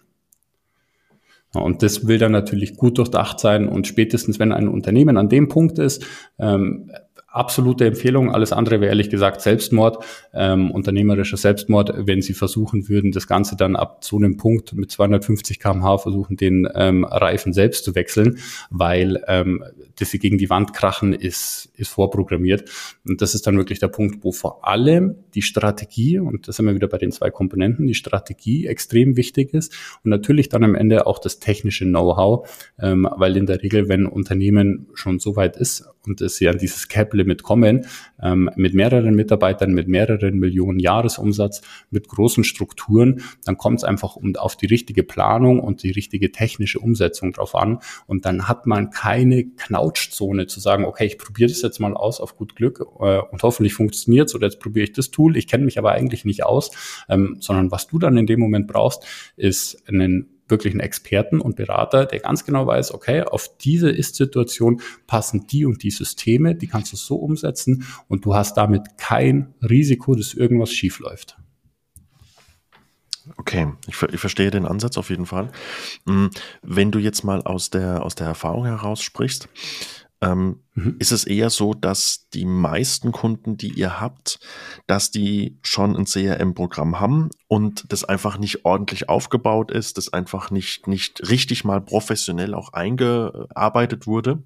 Und das will dann natürlich gut durchdacht sein. Und spätestens, wenn ein Unternehmen an dem Punkt ist, ähm, absolute Empfehlung. Alles andere wäre ehrlich gesagt Selbstmord, ähm, unternehmerischer Selbstmord, wenn sie versuchen würden, das Ganze dann ab so einem Punkt mit 250 kmh versuchen, den ähm, Reifen selbst zu wechseln, weil ähm, dass sie gegen die Wand krachen, ist, ist vorprogrammiert. Und das ist dann wirklich der Punkt, wo vor allem die Strategie, und da sind wir wieder bei den zwei Komponenten, die Strategie extrem wichtig ist und natürlich dann am Ende auch das technische Know-how, ähm, weil in der Regel, wenn Unternehmen schon so weit ist und dass sie an dieses Cap-Limit kommen, ähm, mit mehreren Mitarbeitern, mit mehreren Millionen Jahresumsatz, mit großen Strukturen, dann kommt es einfach um, auf die richtige Planung und die richtige technische Umsetzung drauf an. Und dann hat man keine Knautschzone zu sagen, okay, ich probiere das jetzt mal aus auf gut Glück äh, und hoffentlich funktioniert oder jetzt probiere ich das Tool. Ich kenne mich aber eigentlich nicht aus, ähm, sondern was du dann in dem Moment brauchst, ist einen wirklich Experten und Berater, der ganz genau weiß, okay, auf diese Ist-Situation passen die und die Systeme, die kannst du so umsetzen und du hast damit kein Risiko, dass irgendwas schief. Okay, ich, ich, verstehe den Ansatz auf jeden Fall. Hm, wenn du jetzt mal aus der, aus der Erfahrung heraus sprichst, ähm, mhm. ist es eher so, dass die meisten Kunden, die ihr habt, dass die schon ein CRM-Programm haben und das einfach nicht ordentlich aufgebaut ist, das einfach nicht, nicht richtig mal professionell auch eingearbeitet wurde?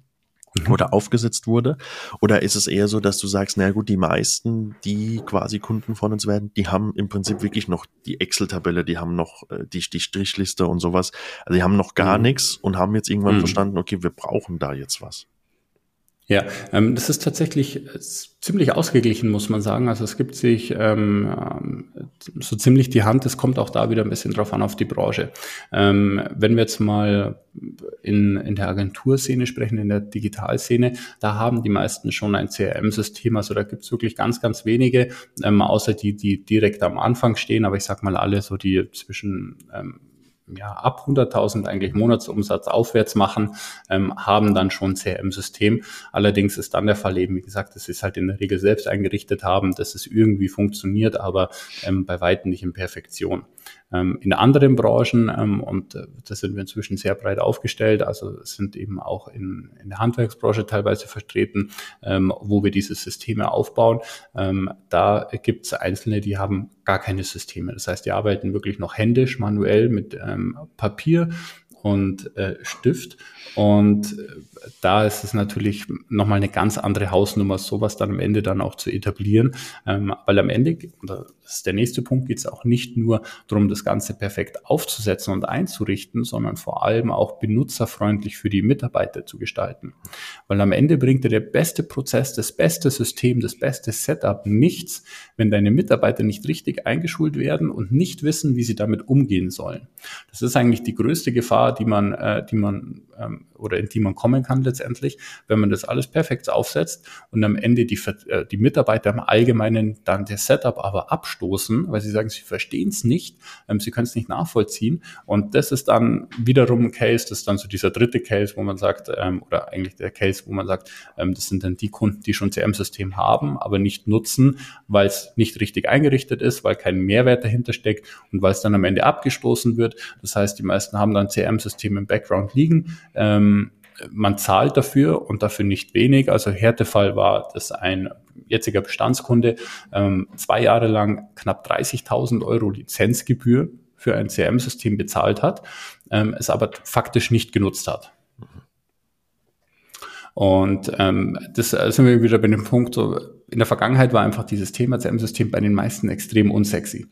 mhm. oder aufgesetzt wurde? Oder ist es eher so, dass du sagst, na gut, die meisten, die quasi Kunden von uns werden, die haben im Prinzip wirklich noch die Excel-Tabelle, die haben noch äh, die, die Strichliste und sowas. Also die haben noch gar mhm. nichts und haben jetzt irgendwann mhm. verstanden, okay, wir brauchen da jetzt was. Ja, ähm, das ist tatsächlich äh, ziemlich ausgeglichen, muss man sagen. Also es gibt sich ähm, ähm, so ziemlich die Hand. Es kommt auch da wieder ein bisschen drauf an auf die Branche. Ähm, wenn wir jetzt mal in, in der Agenturszene sprechen, in der Digitalszene, da haben die meisten schon ein CRM-System. Also da gibt es wirklich ganz, ganz wenige, ähm, außer die, die direkt am Anfang stehen. Aber ich sag mal alle so, die zwischen ähm, ja, ab 100.000 eigentlich Monatsumsatz aufwärts machen, ähm, haben dann schon CRM-System. Allerdings ist dann der Fall eben, wie gesagt, dass sie es halt in der Regel selbst eingerichtet haben, dass es irgendwie funktioniert, aber ähm, bei weitem nicht in Perfektion. Ähm, in anderen Branchen, ähm, und äh, da sind wir inzwischen sehr breit aufgestellt, also sind eben auch in, in der Handwerksbranche teilweise vertreten, ähm, wo wir diese Systeme aufbauen. da gibt es Einzelne, die haben gar keine Systeme. Das heißt, die arbeiten wirklich noch händisch, manuell mit Papier und äh, Stift. Und äh, da ist es natürlich nochmal eine ganz andere Hausnummer, sowas dann am Ende dann auch zu etablieren. Ähm, weil am Ende, und das ist der nächste Punkt, geht es auch nicht nur darum, das Ganze perfekt aufzusetzen und einzurichten, sondern vor allem auch benutzerfreundlich für die Mitarbeiter zu gestalten. Weil am Ende bringt dir der beste Prozess, das beste System, das beste Setup nichts, wenn deine Mitarbeiter nicht richtig eingeschult werden und nicht wissen, wie sie damit umgehen sollen. Das ist eigentlich die größte Gefahr, die man, äh, die man ähm, oder in die man kommen kann letztendlich, wenn man das alles perfekt aufsetzt und am Ende die, äh, die Mitarbeiter im Allgemeinen dann der Setup aber abstoßen, weil sie sagen, sie verstehen es nicht, ähm, sie können es nicht nachvollziehen und das ist dann wiederum ein Case, das ist dann so dieser dritte Case, wo man sagt, ähm, oder eigentlich der Case, wo man sagt, ähm, das sind dann die Kunden, die schon CM-System haben, aber nicht nutzen, weil es nicht richtig eingerichtet ist, weil kein Mehrwert dahinter steckt und weil es dann am Ende abgestoßen wird. Das heißt, die meisten haben dann CM-System im Background liegen, ähm, man zahlt dafür und dafür nicht wenig. Also Härtefall war, dass ein jetziger Bestandskunde ähm, zwei Jahre lang knapp 30.000 Euro Lizenzgebühr für ein CRM-System bezahlt hat, ähm, es aber faktisch nicht genutzt hat. Und ähm, das sind wir wieder bei dem Punkt, so in der Vergangenheit war einfach dieses Thema CM-System bei den meisten extrem unsexy,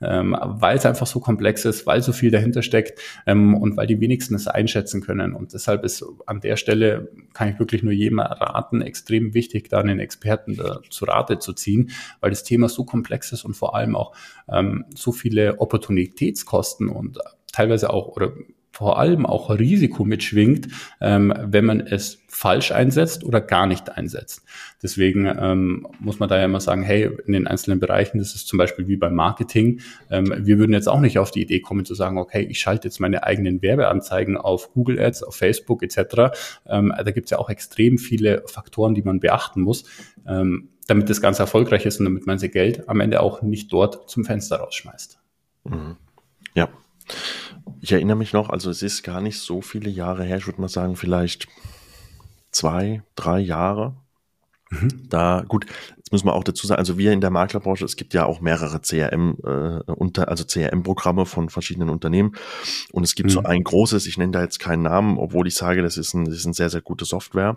ähm, weil es einfach so komplex ist, weil so viel dahinter steckt ähm, und weil die wenigsten es einschätzen können. Und deshalb ist an der Stelle, kann ich wirklich nur jedem raten, extrem wichtig, da einen Experten da zu Rate zu ziehen, weil das Thema so komplex ist und vor allem auch ähm, so viele Opportunitätskosten und teilweise auch oder vor allem auch Risiko mitschwingt, ähm, wenn man es falsch einsetzt oder gar nicht einsetzt. Deswegen ähm, muss man da ja immer sagen, hey, in den einzelnen Bereichen, das ist zum Beispiel wie beim Marketing, ähm, wir würden jetzt auch nicht auf die Idee kommen zu sagen, okay, ich schalte jetzt meine eigenen Werbeanzeigen auf Google Ads, auf Facebook etc. Ähm, da gibt es ja auch extrem viele Faktoren, die man beachten muss, ähm, damit das Ganze erfolgreich ist und damit man sein Geld am Ende auch nicht dort zum Fenster rausschmeißt. Mhm. Ja. Ich erinnere mich noch, also es ist gar nicht so viele Jahre her, ich würde mal sagen, vielleicht zwei, drei Jahre. Mhm. Da, gut, jetzt muss man auch dazu sagen, also wir in der Maklerbranche, es gibt ja auch mehrere CRM, äh, unter, also CRM-Programme von verschiedenen Unternehmen. Und es gibt mhm. so ein großes, ich nenne da jetzt keinen Namen, obwohl ich sage, das ist ein, das ist ein sehr, sehr gute Software.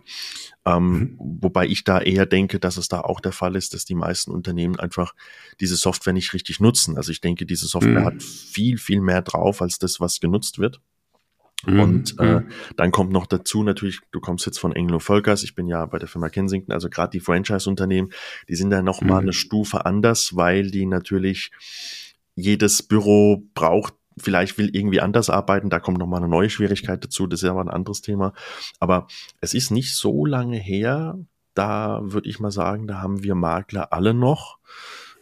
Ähm, mhm. Wobei ich da eher denke, dass es da auch der Fall ist, dass die meisten Unternehmen einfach diese Software nicht richtig nutzen. Also ich denke, diese Software mhm. hat viel, viel mehr drauf als das, was genutzt wird. Mhm. Und äh, mhm. dann kommt noch dazu natürlich, du kommst jetzt von Anglo Volkers, ich bin ja bei der Firma Kensington, also gerade die Franchise-Unternehmen, die sind da noch mhm. mal eine Stufe anders, weil die natürlich jedes Büro braucht vielleicht will irgendwie anders arbeiten, da kommt nochmal eine neue Schwierigkeit dazu, das ist aber ein anderes Thema. Aber es ist nicht so lange her, da würde ich mal sagen, da haben wir Makler alle noch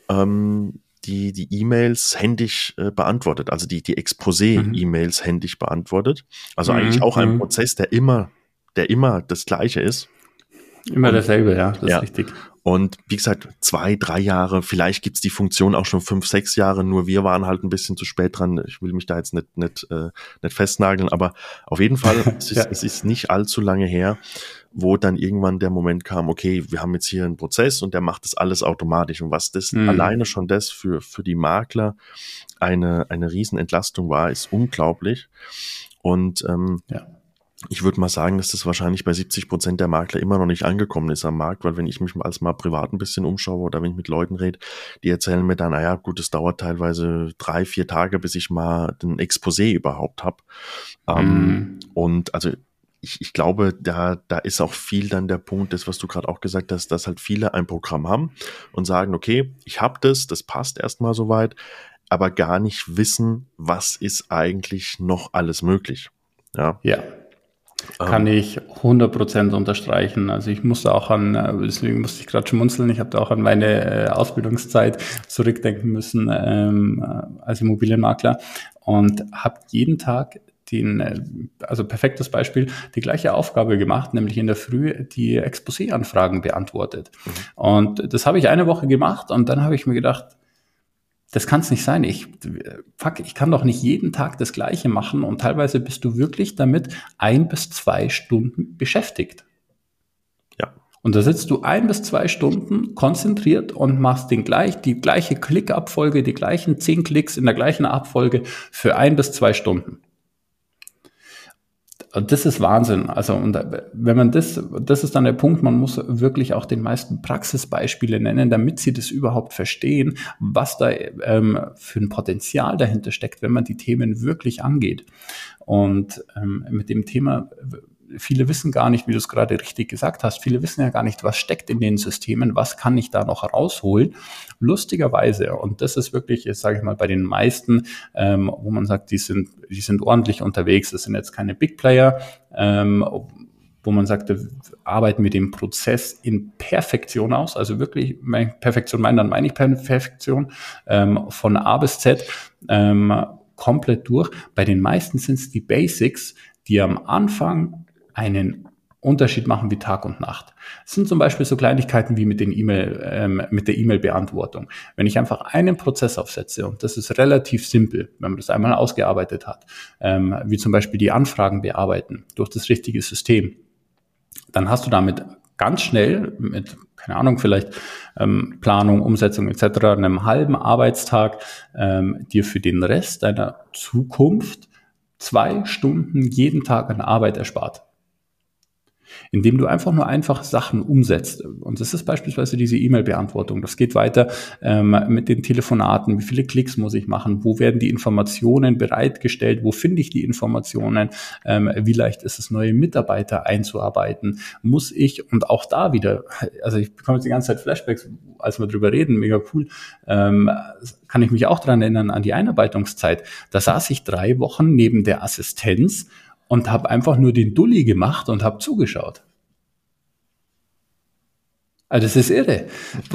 ähm, die die E-Mails händisch äh, beantwortet, also die die Exposé-E-Mails mhm. händisch beantwortet. Also mhm. eigentlich auch ein mhm. Prozess, der immer der immer das gleiche ist. Immer dasselbe, ja, das ja. ist richtig. Und wie gesagt, zwei, drei Jahre, vielleicht gibt's die Funktion auch schon fünf, sechs Jahre, nur wir waren halt ein bisschen zu spät dran. Ich will mich da jetzt nicht, nicht, äh, nicht festnageln, aber auf jeden Fall, es, ist, ja. es ist nicht allzu lange her, wo dann irgendwann der Moment kam, okay, wir haben jetzt hier einen Prozess und der macht das alles automatisch. Und was das mhm. alleine schon das für, für die Makler eine, eine Riesenentlastung war, ist unglaublich. Und ähm, ja ich würde mal sagen, dass das wahrscheinlich bei 70 Prozent der Makler immer noch nicht angekommen ist am Markt, weil wenn ich mich als mal privat ein bisschen umschaue oder wenn ich mit Leuten rede, die erzählen mir dann, naja, gut, es dauert teilweise drei, vier Tage, bis ich mal ein Exposé überhaupt habe. Ähm, mhm. Ähm, und also ich, ich glaube, da, da ist auch viel dann der Punkt, das, was du gerade auch gesagt hast, dass halt viele ein Programm haben und sagen, okay, ich habe das, das passt erstmal soweit, aber gar nicht wissen, was ist eigentlich noch alles möglich. Ja. Ja. Kann ähm. ich 100% unterstreichen. Also ich musste auch an, äh, deswegen musste ich gerade schmunzeln, ich habe da auch an meine äh, Ausbildungszeit zurückdenken müssen ähm, äh, als Immobilienmakler und habe jeden Tag den, also perfektes Beispiel, die gleiche Aufgabe gemacht, nämlich in der Früh die Exposé-Anfragen beantwortet. Mhm. Und das habe ich eine Woche gemacht und dann habe ich mir gedacht, das kann es nicht sein. Ich, fuck, ich kann doch nicht jeden Tag das Gleiche machen und teilweise bist du wirklich damit ein bis zwei Stunden beschäftigt. Ja. Und da sitzt du ein bis zwei Stunden konzentriert und machst den gleich, die gleiche Klickabfolge, die gleichen zehn Klicks in der gleichen Abfolge für ein bis zwei Stunden. Das ist Wahnsinn. Also, und wenn man das, das ist dann der Punkt, man muss wirklich auch den meisten Praxisbeispiele nennen, damit sie das überhaupt verstehen, was da ähm, für ein Potenzial dahinter steckt, wenn man die Themen wirklich angeht. Und ähm, mit dem Thema viele wissen gar nicht, wie du es gerade richtig gesagt hast, viele wissen ja gar nicht, was steckt in den Systemen, was kann ich da noch rausholen. Lustigerweise, und das ist wirklich, jetzt sage ich mal, bei den meisten, ähm, wo man sagt, die sind, die sind ordentlich unterwegs, das sind jetzt keine Big Player, ähm, wo man sagt, arbeiten mit dem Prozess in Perfektion aus, also wirklich Perfektion meinen, dann meine ich Perfektion, ähm, von A bis Z ähm, komplett durch. Bei den meisten sind es die Basics, die am Anfang einen Unterschied machen wie Tag und Nacht. Es sind zum Beispiel so Kleinigkeiten wie mit, den E-Mail, ähm, mit der E-Mail-Beantwortung. Wenn ich einfach einen Prozess aufsetze, und das ist relativ simpel, wenn man das einmal ausgearbeitet hat, ähm, wie zum Beispiel die Anfragen bearbeiten durch das richtige System, dann hast du damit ganz schnell mit, keine Ahnung, vielleicht ähm, Planung, Umsetzung etc., einem halben Arbeitstag ähm, dir für den Rest deiner Zukunft zwei Stunden jeden Tag an Arbeit erspart. Indem du einfach nur einfach Sachen umsetzt. Und das ist beispielsweise diese E-Mail-Beantwortung. Das geht weiter ähm, mit den Telefonaten. Wie viele Klicks muss ich machen? Wo werden die Informationen bereitgestellt? Wo finde ich die Informationen? Ähm, wie leicht ist es, neue Mitarbeiter einzuarbeiten? Muss ich, und auch da wieder, also ich bekomme jetzt die ganze Zeit Flashbacks, als wir drüber reden, mega cool, ähm, kann ich mich auch dran erinnern an die Einarbeitungszeit. Da saß ich drei Wochen neben der Assistenz und habe einfach nur den Dulli gemacht und habe zugeschaut. Also das ist irre.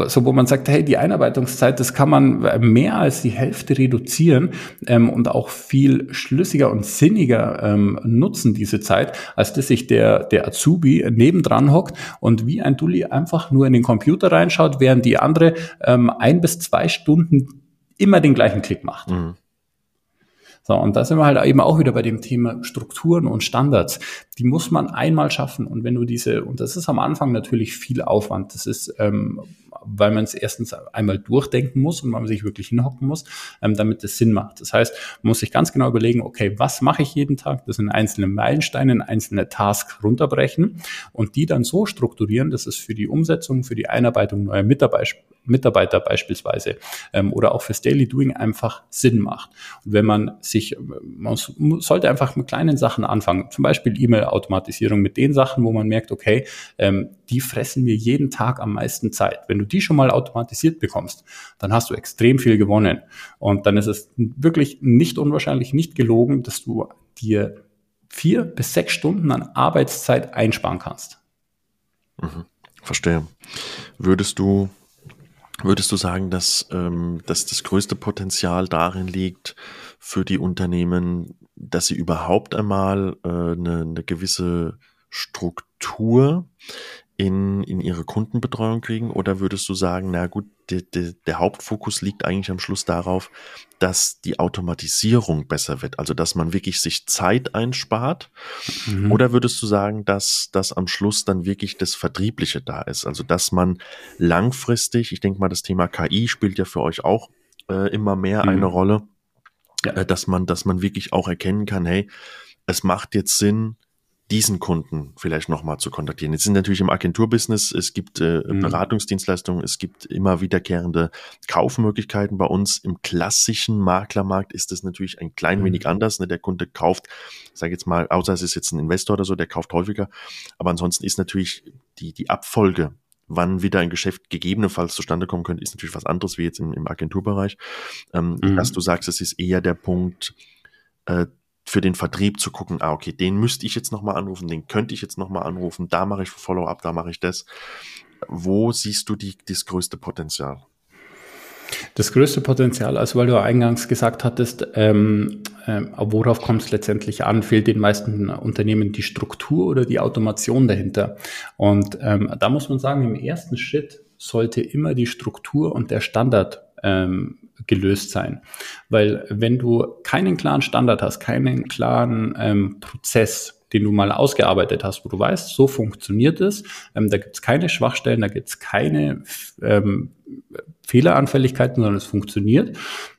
So, wo man sagt, hey, die Einarbeitungszeit, das kann man mehr als die Hälfte reduzieren ähm, und auch viel schlüssiger und sinniger ähm, nutzen, diese Zeit, als dass sich der, der Azubi nebendran hockt und wie ein Dulli einfach nur in den Computer reinschaut, während die andere ähm, ein bis zwei Stunden immer den gleichen Klick macht. Mhm. So, und da sind wir halt eben auch wieder bei dem Thema Strukturen und Standards. Die muss man einmal schaffen. Und wenn du diese, und das ist am Anfang natürlich viel Aufwand. Das ist, ähm, weil man es erstens einmal durchdenken muss und man sich wirklich hinhocken muss, ähm, damit es Sinn macht. Das heißt, man muss sich ganz genau überlegen, okay, was mache ich jeden Tag? Das sind einzelne Meilensteine, einzelne Tasks runterbrechen und die dann so strukturieren, dass es für die Umsetzung, für die Einarbeitung neuer Mitarbeiter Mitarbeiter beispielsweise ähm, oder auch fürs Daily Doing einfach Sinn macht. Und wenn man sich, man sollte einfach mit kleinen Sachen anfangen, zum Beispiel E-Mail-Automatisierung mit den Sachen, wo man merkt, okay, ähm, die fressen mir jeden Tag am meisten Zeit. Wenn du die schon mal automatisiert bekommst, dann hast du extrem viel gewonnen. Und dann ist es wirklich nicht unwahrscheinlich, nicht gelogen, dass du dir vier bis sechs Stunden an Arbeitszeit einsparen kannst. Mhm, verstehe. Würdest du Würdest du sagen, dass, ähm, dass das größte Potenzial darin liegt für die Unternehmen, dass sie überhaupt einmal äh, eine, eine gewisse Struktur in, in ihre Kundenbetreuung kriegen? Oder würdest du sagen, na gut, de, de, der Hauptfokus liegt eigentlich am Schluss darauf, dass die Automatisierung besser wird, also dass man wirklich sich Zeit einspart? Mhm. Oder würdest du sagen, dass, dass am Schluss dann wirklich das Vertriebliche da ist? Also dass man langfristig, ich denke mal, das Thema KI spielt ja für euch auch äh, immer mehr mhm. eine Rolle, ja. äh, dass man, dass man wirklich auch erkennen kann, hey, es macht jetzt Sinn, diesen Kunden vielleicht nochmal zu kontaktieren. Jetzt sind natürlich im Agenturbusiness, es gibt äh, mhm. Beratungsdienstleistungen, es gibt immer wiederkehrende Kaufmöglichkeiten bei uns. Im klassischen Maklermarkt ist das natürlich ein klein mhm. wenig anders. Ne? Der Kunde kauft, sage jetzt mal, außer es ist jetzt ein Investor oder so, der kauft häufiger. Aber ansonsten ist natürlich die, die Abfolge wann wieder ein Geschäft gegebenenfalls zustande kommen könnte, ist natürlich was anderes wie jetzt im, im Agenturbereich. Ähm, mhm. Dass du sagst, es ist eher der Punkt, äh, für den Vertrieb zu gucken, ah, okay, den müsste ich jetzt nochmal anrufen, den könnte ich jetzt nochmal anrufen, da mache ich Follow-up, da mache ich das. Wo siehst du die, das größte Potenzial? Das größte Potenzial, also weil du eingangs gesagt hattest, ähm, äh, worauf kommt es letztendlich an, fehlt den meisten Unternehmen die Struktur oder die Automation dahinter. Und ähm, da muss man sagen, im ersten Schritt sollte immer die Struktur und der Standard ähm, gelöst sein. Weil wenn du keinen klaren Standard hast, keinen klaren ähm, Prozess, den du mal ausgearbeitet hast, wo du weißt, so funktioniert es, ähm, da gibt es keine Schwachstellen, da gibt es keine ähm, Fehleranfälligkeiten, sondern es funktioniert,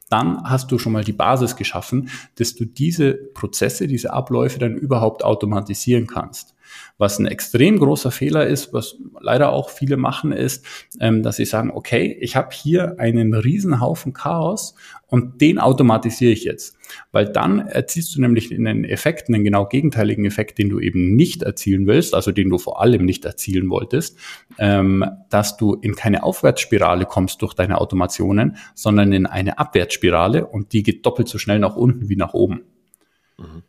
dann hast du schon mal die Basis geschaffen, dass du diese Prozesse, diese Abläufe dann überhaupt automatisieren kannst. Was ein extrem großer Fehler ist, was leider auch viele machen, ist, ähm, dass sie sagen, okay, ich habe hier einen Riesenhaufen Chaos und den automatisiere ich jetzt. Weil dann erzielst du nämlich einen Effekt, einen genau gegenteiligen Effekt, den du eben nicht erzielen willst, also den du vor allem nicht erzielen wolltest, ähm, dass du in keine Aufwärtsspirale kommst durch deine Automationen, sondern in eine Abwärtsspirale und die geht doppelt so schnell nach unten wie nach oben. Mhm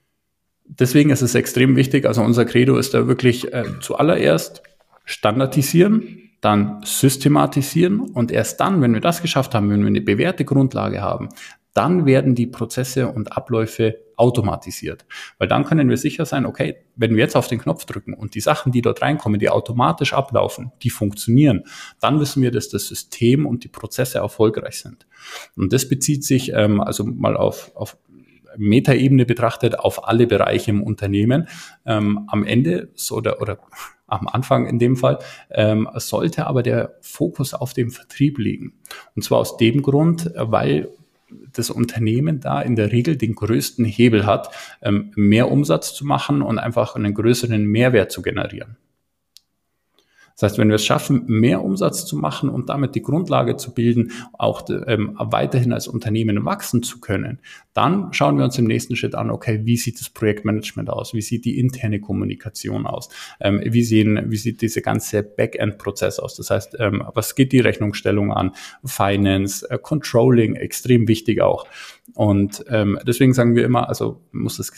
deswegen ist es extrem wichtig, also unser Credo ist da wirklich äh, zuallererst standardisieren, dann systematisieren und erst dann, wenn wir das geschafft haben, wenn wir eine bewährte Grundlage haben, dann werden die Prozesse und Abläufe automatisiert. Weil dann können wir sicher sein, okay, wenn wir jetzt auf den Knopf drücken und die Sachen, die dort reinkommen, die automatisch ablaufen, die funktionieren, dann wissen wir, dass das System und die Prozesse erfolgreich sind. Und das bezieht sich ähm, also mal auf, auf Metaebene betrachtet auf alle Bereiche im Unternehmen. Ähm, am Ende so oder, oder am Anfang in dem Fall, ähm, sollte aber der Fokus auf dem Vertrieb liegen. Und zwar aus dem Grund, weil das Unternehmen da in der Regel den größten Hebel hat, ähm, mehr Umsatz zu machen und einfach einen größeren Mehrwert zu generieren. Das heißt, wenn wir es schaffen, mehr Umsatz zu machen und damit die Grundlage zu bilden, auch ähm, weiterhin als Unternehmen wachsen zu können, dann schauen wir uns im nächsten Schritt an, okay, wie sieht das Projektmanagement aus? Wie sieht die interne Kommunikation aus? Ähm, wie, sehen, wie sieht diese ganze Backend-Prozess aus? Das heißt, ähm, was geht die Rechnungsstellung an? Finance, äh, Controlling, extrem wichtig auch. Und ähm, deswegen sagen wir immer, also muss das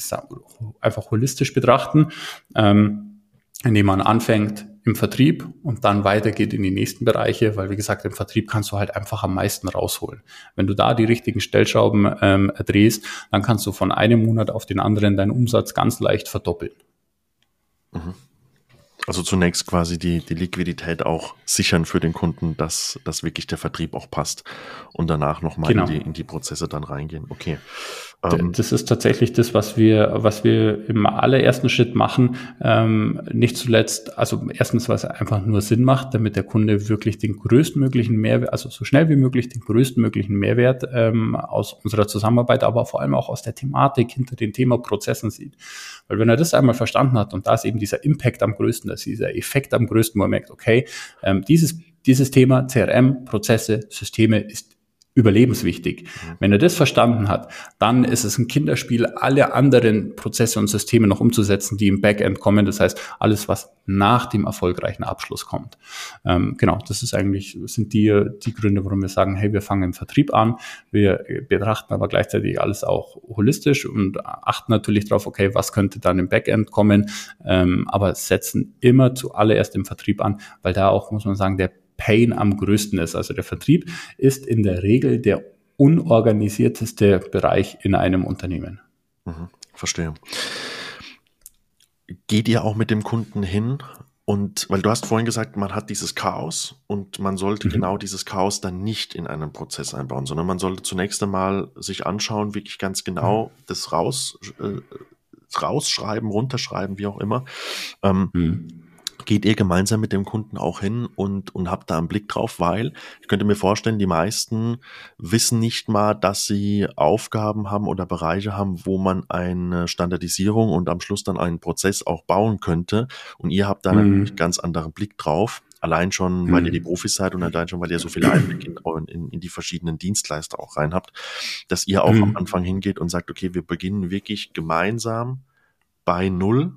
einfach holistisch betrachten, ähm, indem man anfängt im Vertrieb und dann weitergeht in die nächsten Bereiche, weil wie gesagt, im Vertrieb kannst du halt einfach am meisten rausholen. Wenn du da die richtigen Stellschrauben ähm, drehst, dann kannst du von einem Monat auf den anderen deinen Umsatz ganz leicht verdoppeln. Mhm. Also zunächst quasi die, die Liquidität auch sichern für den Kunden, dass, dass wirklich der Vertrieb auch passt und danach nochmal genau. in, die, in die Prozesse dann reingehen. Okay. Ähm, das ist tatsächlich das, was wir, was wir im allerersten Schritt machen. Ähm, nicht zuletzt, also erstens, was einfach nur Sinn macht, damit der Kunde wirklich den größtmöglichen Mehrwert, also so schnell wie möglich den größtmöglichen Mehrwert ähm, aus unserer Zusammenarbeit, aber vor allem auch aus der Thematik hinter den Thema Prozessen sieht. Weil wenn er das einmal verstanden hat und da ist eben dieser Impact am größten, da ist dieser Effekt am größten, wo er merkt, okay, ähm, dieses dieses Thema CRM, Prozesse, Systeme ist überlebenswichtig. Mhm. Wenn er das verstanden hat, dann ist es ein Kinderspiel, alle anderen Prozesse und Systeme noch umzusetzen, die im Backend kommen. Das heißt, alles, was nach dem erfolgreichen Abschluss kommt. Ähm, genau, das ist eigentlich, sind die, die Gründe, warum wir sagen, hey, wir fangen im Vertrieb an. Wir betrachten aber gleichzeitig alles auch holistisch und achten natürlich darauf, okay, was könnte dann im Backend kommen, ähm, aber setzen immer zuallererst im Vertrieb an, weil da auch, muss man sagen, der Pain am größten ist. Also der Vertrieb ist in der Regel der unorganisierteste Bereich in einem Unternehmen. Mhm, verstehe. Geht ihr auch mit dem Kunden hin und weil du hast vorhin gesagt, man hat dieses Chaos und man sollte mhm. genau dieses Chaos dann nicht in einen Prozess einbauen, sondern man sollte zunächst einmal sich anschauen, wirklich ganz genau mhm. das raus, äh, rausschreiben, runterschreiben, wie auch immer. Ähm, mhm geht ihr gemeinsam mit dem Kunden auch hin und, und habt da einen Blick drauf, weil ich könnte mir vorstellen, die meisten wissen nicht mal, dass sie Aufgaben haben oder Bereiche haben, wo man eine Standardisierung und am Schluss dann einen Prozess auch bauen könnte. Und ihr habt da mhm. natürlich einen ganz anderen Blick drauf. Allein schon, weil mhm. ihr die Profis seid und allein schon, weil ihr so viel Einblick in, in, in die verschiedenen Dienstleister auch rein habt, dass ihr auch mhm. am Anfang hingeht und sagt, okay, wir beginnen wirklich gemeinsam bei Null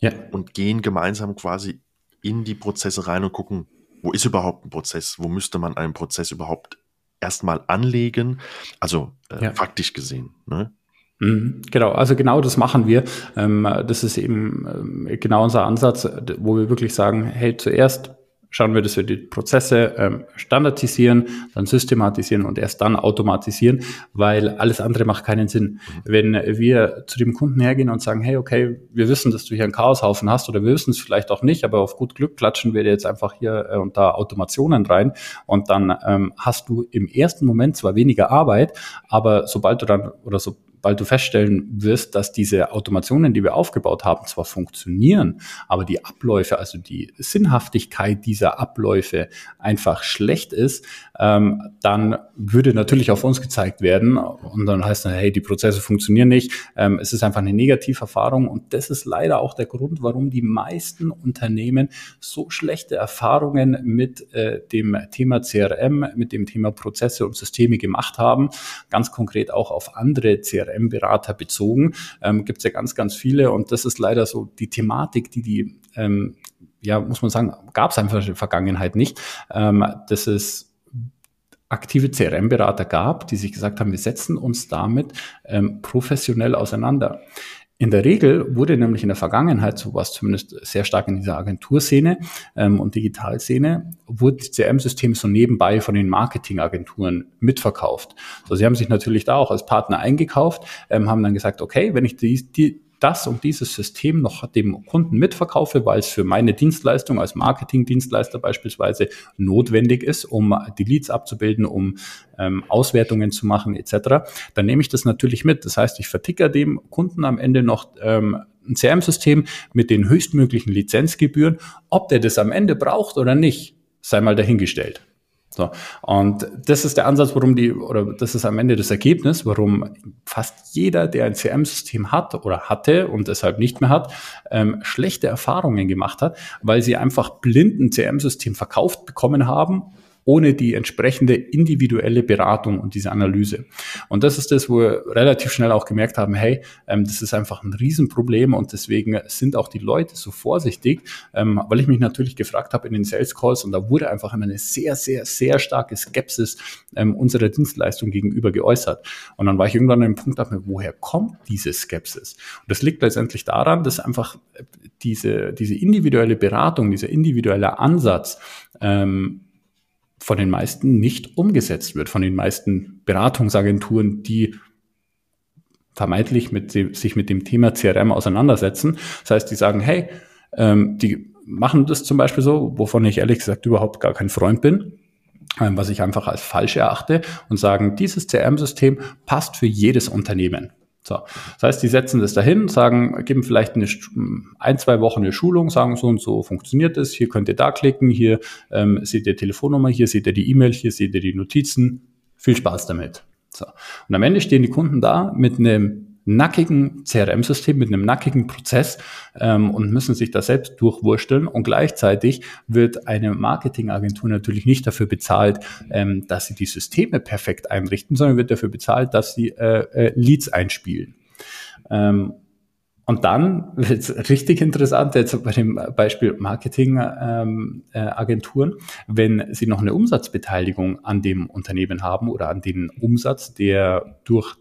ja. und gehen gemeinsam quasi in die Prozesse rein und gucken, wo ist überhaupt ein Prozess? Wo müsste man einen Prozess überhaupt erstmal anlegen? Also äh, ja. faktisch gesehen. Ne? Mhm, genau, also genau das machen wir. Ähm, das ist eben ähm, genau unser Ansatz, wo wir wirklich sagen, hey, zuerst schauen wir, dass wir die Prozesse ähm, standardisieren, dann systematisieren und erst dann automatisieren, weil alles andere macht keinen Sinn. Wenn wir zu dem Kunden hergehen und sagen, hey, okay, wir wissen, dass du hier einen Chaoshaufen hast oder wir wissen es vielleicht auch nicht, aber auf gut Glück klatschen wir dir jetzt einfach hier äh, und da Automationen rein und dann ähm, hast du im ersten Moment zwar weniger Arbeit, aber sobald du dann oder so weil du feststellen wirst, dass diese Automationen, die wir aufgebaut haben, zwar funktionieren, aber die Abläufe, also die Sinnhaftigkeit dieser Abläufe einfach schlecht ist, ähm, dann würde natürlich auf uns gezeigt werden und dann heißt dann, hey, die Prozesse funktionieren nicht. Ähm, es ist einfach eine Negativerfahrung und das ist leider auch der Grund, warum die meisten Unternehmen so schlechte Erfahrungen mit äh, dem Thema CRM, mit dem Thema Prozesse und Systeme gemacht haben. Ganz konkret auch auf andere CRM-Berater bezogen. Ähm, Gibt es ja ganz, ganz viele und das ist leider so die Thematik, die die ähm, ja, muss man sagen, gab es einfach in der Vergangenheit nicht. Ähm, das ist aktive CRM-Berater gab, die sich gesagt haben, wir setzen uns damit ähm, professionell auseinander. In der Regel wurde nämlich in der Vergangenheit, so war es zumindest sehr stark in dieser Agenturszene ähm, und Digitalszene, wurden CRM-Systeme so nebenbei von den Marketingagenturen mitverkauft. So, sie haben sich natürlich da auch als Partner eingekauft, ähm, haben dann gesagt, okay, wenn ich die, die, das und dieses System noch dem Kunden mitverkaufe, weil es für meine Dienstleistung als Marketingdienstleister beispielsweise notwendig ist, um die Leads abzubilden, um ähm, Auswertungen zu machen etc., dann nehme ich das natürlich mit. Das heißt, ich verticker dem Kunden am Ende noch ähm, ein CRM-System mit den höchstmöglichen Lizenzgebühren. Ob der das am Ende braucht oder nicht, sei mal dahingestellt. So. Und das ist der Ansatz, warum die, oder das ist am Ende das Ergebnis, warum fast jeder, der ein CM-System hat oder hatte und deshalb nicht mehr hat, ähm, schlechte Erfahrungen gemacht hat, weil sie einfach blind ein CM-System verkauft bekommen haben ohne die entsprechende individuelle Beratung und diese Analyse. Und das ist das, wo wir relativ schnell auch gemerkt haben, hey, ähm, das ist einfach ein Riesenproblem und deswegen sind auch die Leute so vorsichtig, ähm, weil ich mich natürlich gefragt habe in den Sales Calls und da wurde einfach immer eine sehr, sehr, sehr starke Skepsis ähm, unserer Dienstleistung gegenüber geäußert. Und dann war ich irgendwann an dem Punkt, dachte mir, woher kommt diese Skepsis? Und das liegt letztendlich daran, dass einfach diese, diese individuelle Beratung, dieser individuelle Ansatz ähm, von den meisten nicht umgesetzt wird, von den meisten Beratungsagenturen, die vermeintlich mit dem, sich mit dem Thema CRM auseinandersetzen. Das heißt, die sagen, hey, ähm, die machen das zum Beispiel so, wovon ich ehrlich gesagt überhaupt gar kein Freund bin, ähm, was ich einfach als falsch erachte und sagen, dieses CRM-System passt für jedes Unternehmen. So. Das heißt, die setzen das dahin, sagen, geben vielleicht eine, ein, zwei Wochen eine Schulung, sagen so und so funktioniert es, hier könnt ihr da klicken, hier ähm, seht ihr Telefonnummer, hier seht ihr die E-Mail, hier seht ihr die Notizen. Viel Spaß damit. So. Und am Ende stehen die Kunden da mit einem nackigen CRM-System, mit einem nackigen Prozess ähm, und müssen sich da selbst durchwursteln. Und gleichzeitig wird eine Marketingagentur natürlich nicht dafür bezahlt, ähm, dass sie die Systeme perfekt einrichten, sondern wird dafür bezahlt, dass sie äh, äh, Leads einspielen. Ähm, und dann wird es richtig interessant, jetzt bei dem Beispiel Marketingagenturen, ähm, äh, wenn sie noch eine Umsatzbeteiligung an dem Unternehmen haben oder an den Umsatz, der durch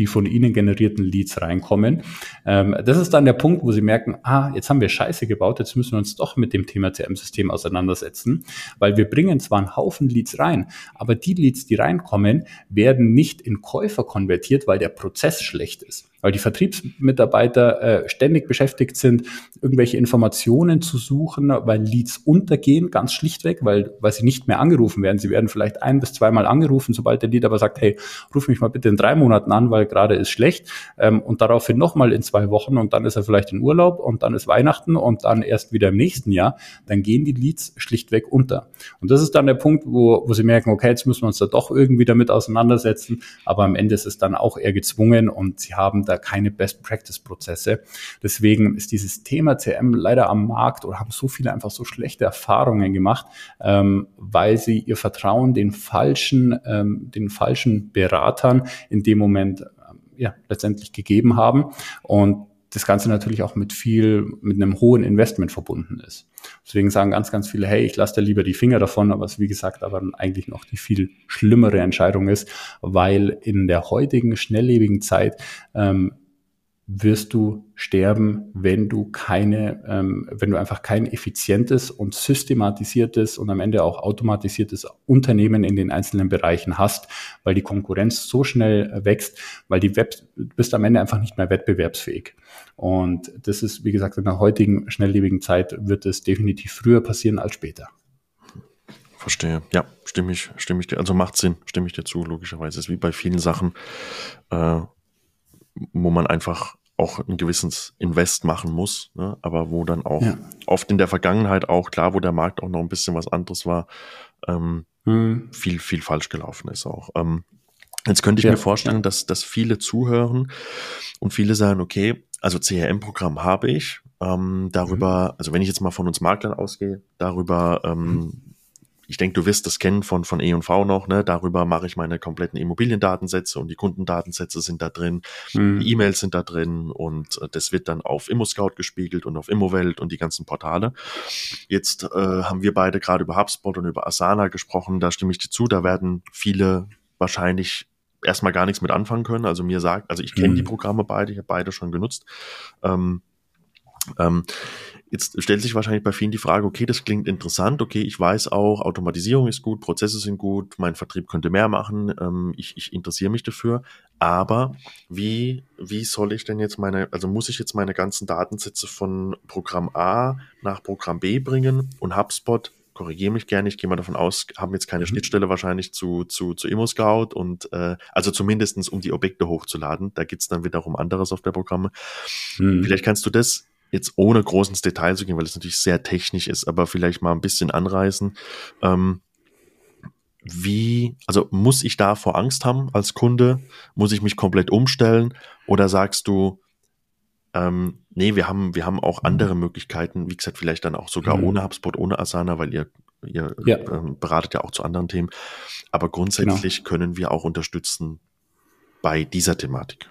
die von Ihnen generierten Leads reinkommen. Ähm, das ist dann der Punkt, wo Sie merken, ah, jetzt haben wir Scheiße gebaut, jetzt müssen wir uns doch mit dem Thema CM-System auseinandersetzen, weil wir bringen zwar einen Haufen Leads rein, aber die Leads, die reinkommen, werden nicht in Käufer konvertiert, weil der Prozess schlecht ist weil die Vertriebsmitarbeiter äh, ständig beschäftigt sind, irgendwelche Informationen zu suchen, weil Leads untergehen, ganz schlichtweg, weil, weil sie nicht mehr angerufen werden. Sie werden vielleicht ein bis zweimal angerufen, sobald der Lead aber sagt, hey, ruf mich mal bitte in drei Monaten an, weil gerade ist schlecht ähm, und daraufhin nochmal in zwei Wochen und dann ist er vielleicht in Urlaub und dann ist Weihnachten und dann erst wieder im nächsten Jahr, dann gehen die Leads schlichtweg unter. Und das ist dann der Punkt, wo, wo sie merken, okay, jetzt müssen wir uns da doch irgendwie damit auseinandersetzen, aber am Ende ist es dann auch eher gezwungen und sie haben da keine Best-Practice-Prozesse. Deswegen ist dieses Thema CM leider am Markt oder haben so viele einfach so schlechte Erfahrungen gemacht, ähm, weil sie ihr Vertrauen den falschen, ähm, den falschen Beratern in dem Moment ähm, ja, letztendlich gegeben haben. Und das Ganze natürlich auch mit viel, mit einem hohen Investment verbunden ist. Deswegen sagen ganz, ganz viele, hey, ich lasse da lieber die Finger davon, aber es wie gesagt aber eigentlich noch die viel schlimmere Entscheidung ist, weil in der heutigen schnelllebigen Zeit ähm, wirst du sterben, wenn du keine, ähm, wenn du einfach kein effizientes und systematisiertes und am Ende auch automatisiertes Unternehmen in den einzelnen Bereichen hast, weil die Konkurrenz so schnell wächst, weil die Web bist am Ende einfach nicht mehr wettbewerbsfähig. Und das ist, wie gesagt, in der heutigen schnelllebigen Zeit wird es definitiv früher passieren als später. Verstehe. Ja, stimme ich, stimme ich dir, also macht Sinn, stimme ich dir zu, logischerweise. Es ist wie bei vielen Sachen, äh, wo man einfach auch ein gewisses Invest machen muss, ne? aber wo dann auch ja. oft in der Vergangenheit auch, klar, wo der Markt auch noch ein bisschen was anderes war, ähm, hm. viel, viel falsch gelaufen ist auch. Ähm, jetzt könnte ich ja, mir vorstellen, ja. dass, dass viele zuhören und viele sagen, okay, also CRM-Programm habe ich, ähm, darüber, mhm. also wenn ich jetzt mal von uns Maklern ausgehe, darüber ähm, mhm ich denke, du wirst das kennen von, von E&V noch, ne? darüber mache ich meine kompletten Immobiliendatensätze und die Kundendatensätze sind da drin, mhm. die E-Mails sind da drin und äh, das wird dann auf ImmoScout gespiegelt und auf Immowelt und die ganzen Portale. Jetzt äh, haben wir beide gerade über HubSpot und über Asana gesprochen, da stimme ich dir zu, da werden viele wahrscheinlich erstmal gar nichts mit anfangen können. Also mir sagt, also ich kenne mhm. die Programme beide, ich habe beide schon genutzt. Ähm, ähm, Jetzt stellt sich wahrscheinlich bei vielen die Frage, okay, das klingt interessant, okay, ich weiß auch, Automatisierung ist gut, Prozesse sind gut, mein Vertrieb könnte mehr machen, ähm, ich, ich interessiere mich dafür, aber wie, wie soll ich denn jetzt meine, also muss ich jetzt meine ganzen Datensätze von Programm A nach Programm B bringen und HubSpot korrigiere mich gerne, ich gehe mal davon aus, haben jetzt keine mhm. Schnittstelle wahrscheinlich zu, zu, zu ImmoScout und äh, also zumindestens um die Objekte hochzuladen. Da gibt's dann wiederum andere Softwareprogramme. Mhm. Vielleicht kannst du das jetzt ohne groß ins Detail zu gehen, weil es natürlich sehr technisch ist, aber vielleicht mal ein bisschen anreißen. Ähm, wie, also muss ich da vor Angst haben als Kunde? Muss ich mich komplett umstellen? Oder sagst du, ähm, nee, wir haben, wir haben auch andere Möglichkeiten, wie gesagt, vielleicht dann auch sogar mhm. ohne HubSpot, ohne Asana, weil ihr, ihr ja. ähm, beratet ja auch zu anderen Themen. Aber grundsätzlich genau. können wir auch unterstützen bei dieser Thematik.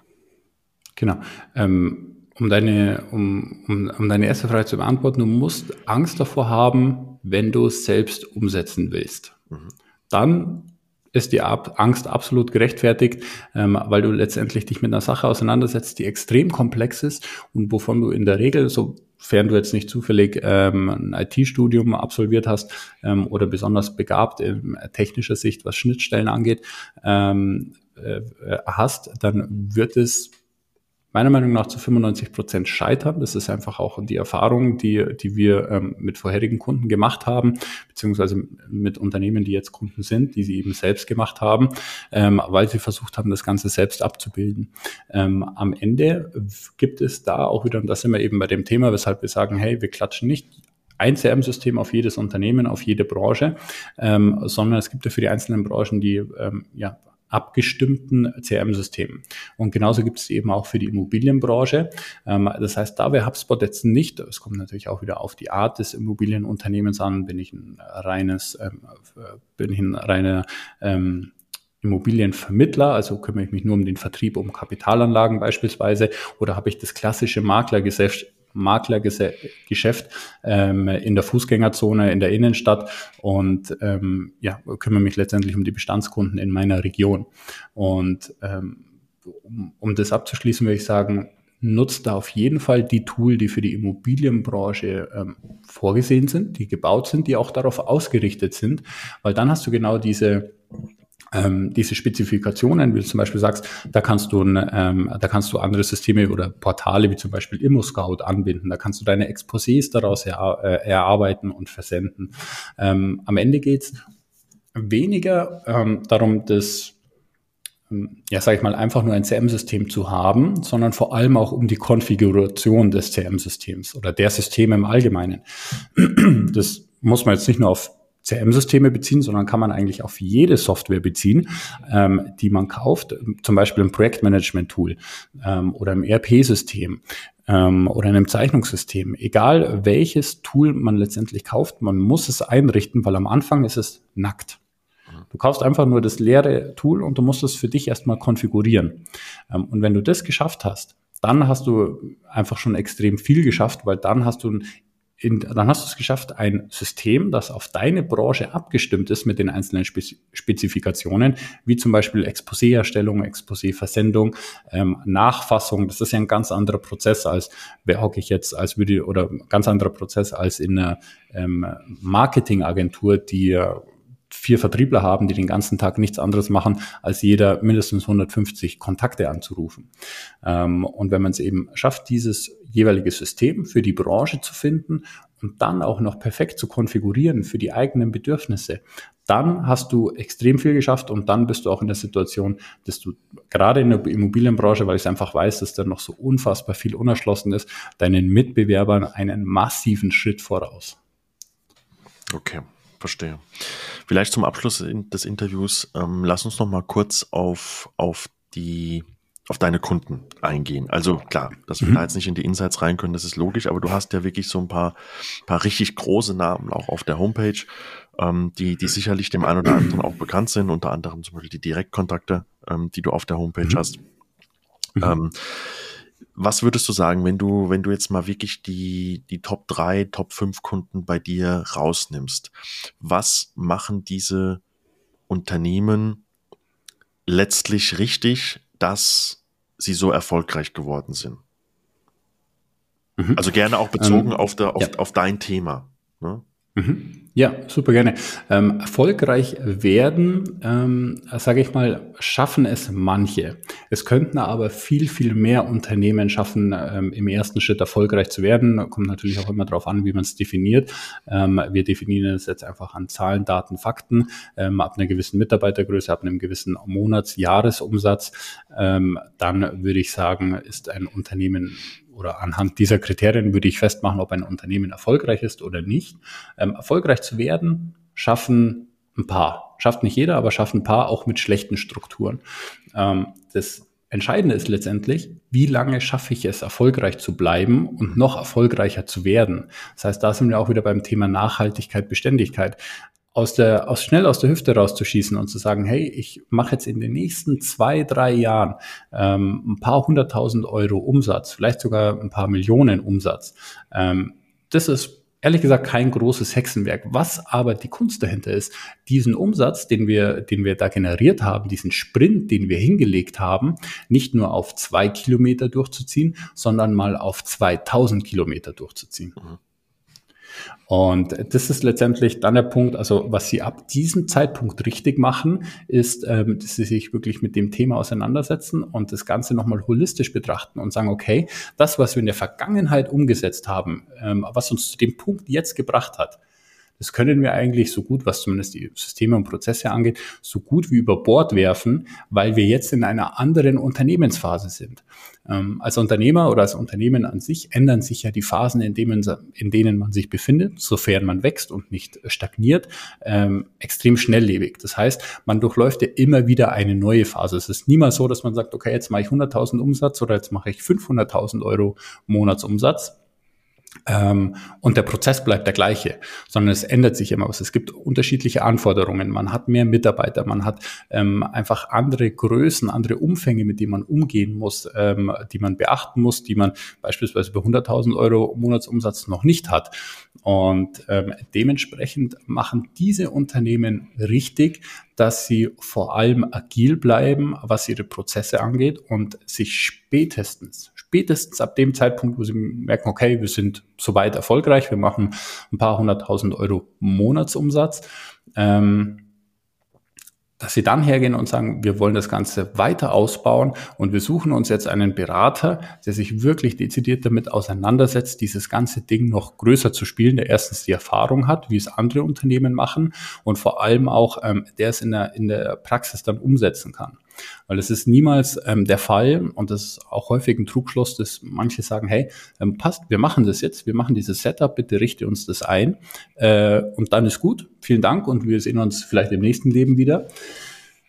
Genau. Ähm, um deine, um, um, um deine erste Frage zu beantworten, du musst Angst davor haben, wenn du es selbst umsetzen willst. Mhm. Dann ist die Angst absolut gerechtfertigt, ähm, weil du letztendlich dich mit einer Sache auseinandersetzt, die extrem komplex ist und wovon du in der Regel, sofern du jetzt nicht zufällig ähm, ein IT-Studium absolviert hast ähm, oder besonders begabt in technischer Sicht, was Schnittstellen angeht, ähm, äh, hast, dann wird es meiner Meinung nach zu 95 Prozent scheitern. Das ist einfach auch die Erfahrung, die, die wir ähm, mit vorherigen Kunden gemacht haben, beziehungsweise mit Unternehmen, die jetzt Kunden sind, die sie eben selbst gemacht haben, ähm, weil sie versucht haben, das Ganze selbst abzubilden. Ähm, am Ende gibt es da auch wieder, und das sind wir eben bei dem Thema, weshalb wir sagen, hey, wir klatschen nicht ein CRM-System auf jedes Unternehmen, auf jede Branche, ähm, sondern es gibt ja für die einzelnen Branchen die ähm, ja, abgestimmten CRM-Systemen. Und genauso gibt es eben auch für die Immobilienbranche. Ähm, das heißt, da wäre HubSpot jetzt nicht, es kommt natürlich auch wieder auf die Art des Immobilienunternehmens an, bin ich ein reines, ähm, bin ich ein reiner ähm, Immobilienvermittler, also kümmere ich mich nur um den Vertrieb, um Kapitalanlagen beispielsweise, oder habe ich das klassische Maklergeschäft, Maklergeschäft ähm, in der Fußgängerzone in der Innenstadt und ähm, ja, kümmere mich letztendlich um die Bestandskunden in meiner Region. Und ähm, um, um das abzuschließen, würde ich sagen, nutzt da auf jeden Fall die Tool, die für die Immobilienbranche ähm, vorgesehen sind, die gebaut sind, die auch darauf ausgerichtet sind, weil dann hast du genau diese ähm, diese Spezifikationen, wie du zum Beispiel sagst, da kannst du, ähm, da kannst du andere Systeme oder Portale wie zum Beispiel ImmoScout anbinden. Da kannst du deine Exposés daraus er, äh, erarbeiten und versenden. Ähm, am Ende geht's weniger ähm, darum, das ähm, ja, sage ich mal, einfach nur ein CM-System zu haben, sondern vor allem auch um die Konfiguration des CM-Systems oder der Systeme im Allgemeinen. Das muss man jetzt nicht nur auf CRM-Systeme beziehen, sondern kann man eigentlich auf jede Software beziehen, ähm, die man kauft, zum Beispiel im Projektmanagement-Tool ähm, oder im ERP-System ähm, oder in einem Zeichnungssystem. Egal welches Tool man letztendlich kauft, man muss es einrichten, weil am Anfang ist es nackt. Du kaufst einfach nur das leere Tool und du musst es für dich erstmal konfigurieren. Ähm, und wenn du das geschafft hast, dann hast du einfach schon extrem viel geschafft, weil dann hast du ein in, dann hast du es geschafft, ein System, das auf deine Branche abgestimmt ist mit den einzelnen Spezifikationen, wie zum Beispiel Exposé-Erstellung, Exposé-Versendung, ähm, Nachfassung. Das ist ja ein ganz anderer Prozess als, wer hocke ich jetzt als würde, oder ganz anderer Prozess als in einer ähm, Marketingagentur, die vier Vertriebler haben, die den ganzen Tag nichts anderes machen, als jeder mindestens 150 Kontakte anzurufen. Ähm, und wenn man es eben schafft, dieses jeweilige System für die Branche zu finden und dann auch noch perfekt zu konfigurieren für die eigenen Bedürfnisse, dann hast du extrem viel geschafft und dann bist du auch in der Situation, dass du gerade in der Immobilienbranche, weil ich es einfach weiß, dass da noch so unfassbar viel unerschlossen ist, deinen Mitbewerbern einen massiven Schritt voraus. Okay, verstehe. Vielleicht zum Abschluss des Interviews, ähm, lass uns noch mal kurz auf, auf die auf deine Kunden eingehen. Also klar, dass wir mhm. da jetzt nicht in die Insights rein können, das ist logisch, aber du hast ja wirklich so ein paar, paar richtig große Namen auch auf der Homepage, ähm, die, die sicherlich dem einen oder anderen auch bekannt sind, unter anderem zum Beispiel die Direktkontakte, ähm, die du auf der Homepage mhm. hast. Mhm. Ähm, was würdest du sagen, wenn du, wenn du jetzt mal wirklich die, die Top 3, Top 5 Kunden bei dir rausnimmst? Was machen diese Unternehmen letztlich richtig, dass sie so erfolgreich geworden sind? Mhm. Also gerne auch bezogen ähm, auf, der, auf, ja. auf dein Thema. Ne? Mhm. Ja, super gerne. Ähm, erfolgreich werden, ähm, sage ich mal, schaffen es manche. Es könnten aber viel, viel mehr Unternehmen schaffen, ähm, im ersten Schritt erfolgreich zu werden. Kommt natürlich auch immer darauf an, wie man es definiert. Ähm, wir definieren es jetzt einfach an Zahlen, Daten, Fakten. Ähm, ab einer gewissen Mitarbeitergröße, ab einem gewissen Monatsjahresumsatz, ähm, dann würde ich sagen, ist ein Unternehmen oder anhand dieser Kriterien würde ich festmachen, ob ein Unternehmen erfolgreich ist oder nicht. Ähm, erfolgreich zu werden, schaffen ein paar. schafft nicht jeder, aber schafft ein paar auch mit schlechten Strukturen. Ähm, das Entscheidende ist letztendlich, wie lange schaffe ich es, erfolgreich zu bleiben und noch erfolgreicher zu werden. Das heißt, da sind wir auch wieder beim Thema Nachhaltigkeit, Beständigkeit. Aus der, aus schnell aus der Hüfte rauszuschießen und zu sagen, hey, ich mache jetzt in den nächsten zwei, drei Jahren ähm, ein paar hunderttausend Euro Umsatz, vielleicht sogar ein paar Millionen Umsatz. Ähm, das ist ehrlich gesagt kein großes Hexenwerk. Was aber die Kunst dahinter ist, diesen Umsatz, den wir, den wir da generiert haben, diesen Sprint, den wir hingelegt haben, nicht nur auf zwei Kilometer durchzuziehen, sondern mal auf 2000 Kilometer durchzuziehen. Mhm. Und das ist letztendlich dann der Punkt, also was Sie ab diesem Zeitpunkt richtig machen, ist, ähm, dass Sie sich wirklich mit dem Thema auseinandersetzen und das Ganze nochmal holistisch betrachten und sagen, okay, das, was wir in der Vergangenheit umgesetzt haben, ähm, was uns zu dem Punkt jetzt gebracht hat, das können wir eigentlich so gut, was zumindest die Systeme und Prozesse angeht, so gut wie über Bord werfen, weil wir jetzt in einer anderen Unternehmensphase sind. Ähm, als Unternehmer oder als Unternehmen an sich ändern sich ja die Phasen, in denen, in denen man sich befindet, sofern man wächst und nicht stagniert, ähm, extrem schnelllebig. Das heißt, man durchläuft ja immer wieder eine neue Phase. Es ist niemals so, dass man sagt, okay, jetzt mache ich 100.000 Umsatz oder jetzt mache ich 500.000 Euro Monatsumsatz und der Prozess bleibt der gleiche, sondern es ändert sich immer was. Es gibt unterschiedliche Anforderungen. Man hat mehr Mitarbeiter, man hat ähm, einfach andere Größen, andere Umfänge, mit denen man umgehen muss, ähm, die man beachten muss, die man beispielsweise bei 100.000 Euro Monatsumsatz noch nicht hat. Und ähm, dementsprechend machen diese Unternehmen richtig, dass sie vor allem agil bleiben, was ihre Prozesse angeht und sich spätestens, spätestens ab dem Zeitpunkt, wo sie merken, okay, wir sind soweit erfolgreich, wir machen ein paar hunderttausend Euro Monatsumsatz, ähm, dass sie dann hergehen und sagen, wir wollen das Ganze weiter ausbauen und wir suchen uns jetzt einen Berater, der sich wirklich dezidiert damit auseinandersetzt, dieses ganze Ding noch größer zu spielen, der erstens die Erfahrung hat, wie es andere Unternehmen machen und vor allem auch, ähm, der es in der, in der Praxis dann umsetzen kann. Weil es ist niemals ähm, der Fall und das ist auch häufig ein Trugschluss, dass manche sagen, hey, ähm, passt, wir machen das jetzt, wir machen dieses Setup, bitte richte uns das ein äh, und dann ist gut, vielen Dank und wir sehen uns vielleicht im nächsten Leben wieder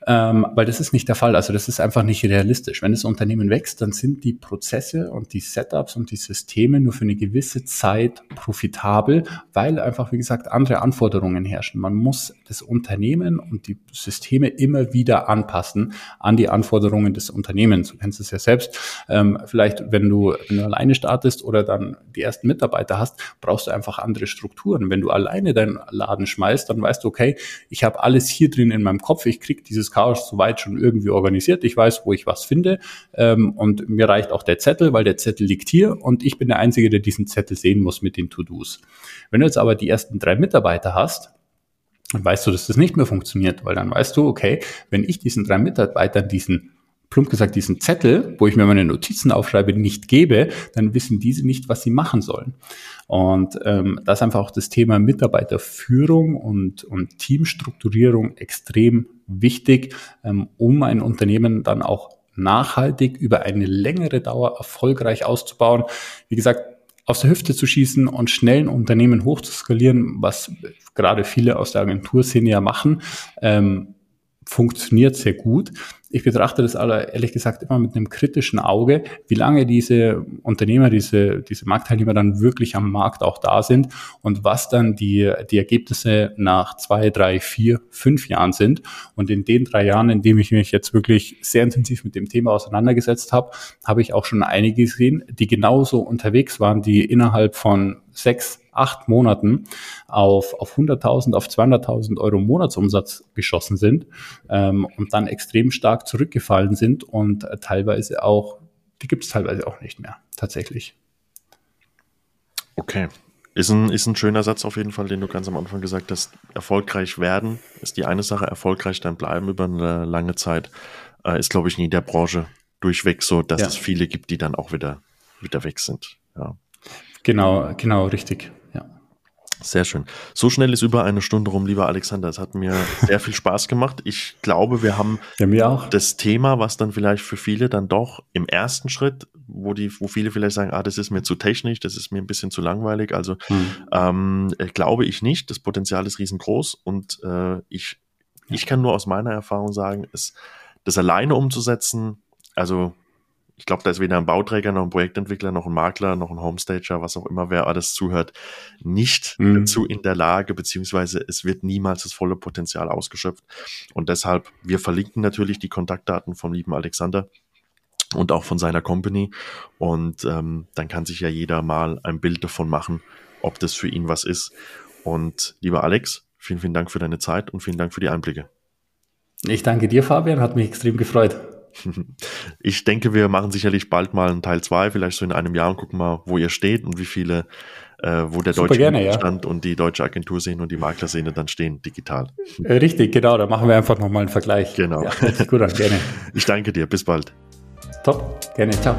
ähm, weil das ist nicht der Fall. Also das ist einfach nicht realistisch. Wenn das Unternehmen wächst, dann sind die Prozesse und die Setups und die Systeme nur für eine gewisse Zeit profitabel, weil einfach, wie gesagt, andere Anforderungen herrschen. Man muss das Unternehmen und die Systeme immer wieder anpassen an die Anforderungen des Unternehmens. Du kennst es ja selbst. Ähm, vielleicht, wenn du, wenn du alleine startest oder dann die ersten Mitarbeiter hast, brauchst du einfach andere Strukturen. Wenn du alleine deinen Laden schmeißt, dann weißt du, okay, ich habe alles hier drin in meinem Kopf, ich krieg dieses Chaos soweit schon irgendwie organisiert. Ich weiß, wo ich was finde. Ähm, und mir reicht auch der Zettel, weil der Zettel liegt hier und ich bin der Einzige, der diesen Zettel sehen muss mit den To-Dos. Wenn du jetzt aber die ersten drei Mitarbeiter hast, dann weißt du, dass das nicht mehr funktioniert, weil dann weißt du, okay, wenn ich diesen drei Mitarbeitern diesen plump gesagt, diesen Zettel, wo ich mir meine Notizen aufschreibe, nicht gebe, dann wissen diese nicht, was sie machen sollen. Und ähm, da ist einfach auch das Thema Mitarbeiterführung und, und Teamstrukturierung extrem wichtig, ähm, um ein Unternehmen dann auch nachhaltig über eine längere Dauer erfolgreich auszubauen. Wie gesagt, aus der Hüfte zu schießen und schnell ein Unternehmen hochzuskalieren, was gerade viele aus der Agenturszene ja machen, ähm, funktioniert sehr gut. Ich betrachte das aber ehrlich gesagt immer mit einem kritischen Auge, wie lange diese Unternehmer, diese, diese Marktteilnehmer dann wirklich am Markt auch da sind und was dann die, die Ergebnisse nach zwei, drei, vier, fünf Jahren sind. Und in den drei Jahren, in denen ich mich jetzt wirklich sehr intensiv mit dem Thema auseinandergesetzt habe, habe ich auch schon einige gesehen, die genauso unterwegs waren, die innerhalb von sechs, acht Monaten auf, auf 100.000, auf 200.000 Euro Monatsumsatz geschossen sind ähm, und dann extrem stark zurückgefallen sind und äh, teilweise auch, die gibt es teilweise auch nicht mehr, tatsächlich. Okay. Ist ein, ist ein schöner Satz auf jeden Fall, den du ganz am Anfang gesagt hast. Erfolgreich werden ist die eine Sache, erfolgreich dann bleiben über eine lange Zeit äh, ist, glaube ich, nie in der Branche durchweg so, dass ja. es viele gibt, die dann auch wieder, wieder weg sind. Ja. Genau, genau, richtig. Sehr schön. So schnell ist über eine Stunde rum, lieber Alexander. Es hat mir sehr viel Spaß gemacht. Ich glaube, wir haben ja, das Thema, was dann vielleicht für viele dann doch im ersten Schritt, wo die, wo viele vielleicht sagen, ah, das ist mir zu technisch, das ist mir ein bisschen zu langweilig. Also hm. ähm, äh, glaube ich nicht. Das Potenzial ist riesengroß und äh, ich Ich kann nur aus meiner Erfahrung sagen, es, das alleine umzusetzen, also ich glaube, da ist weder ein Bauträger noch ein Projektentwickler noch ein Makler noch ein Homestager, was auch immer, wer alles zuhört, nicht mhm. dazu in der Lage, beziehungsweise es wird niemals das volle Potenzial ausgeschöpft. Und deshalb, wir verlinken natürlich die Kontaktdaten vom lieben Alexander und auch von seiner Company. Und ähm, dann kann sich ja jeder mal ein Bild davon machen, ob das für ihn was ist. Und lieber Alex, vielen, vielen Dank für deine Zeit und vielen Dank für die Einblicke. Ich danke dir, Fabian, hat mich extrem gefreut. Ich denke, wir machen sicherlich bald mal einen Teil 2, vielleicht so in einem Jahr und gucken mal, wo ihr steht und wie viele, äh, wo der Super deutsche gerne, Stand ja. und die deutsche Agentur sehen und die Maklerszene dann stehen, digital. Äh, richtig, genau, da machen wir einfach nochmal einen Vergleich. Genau. Ja, gut an, gerne. Ich danke dir, bis bald. Top, gerne, ciao.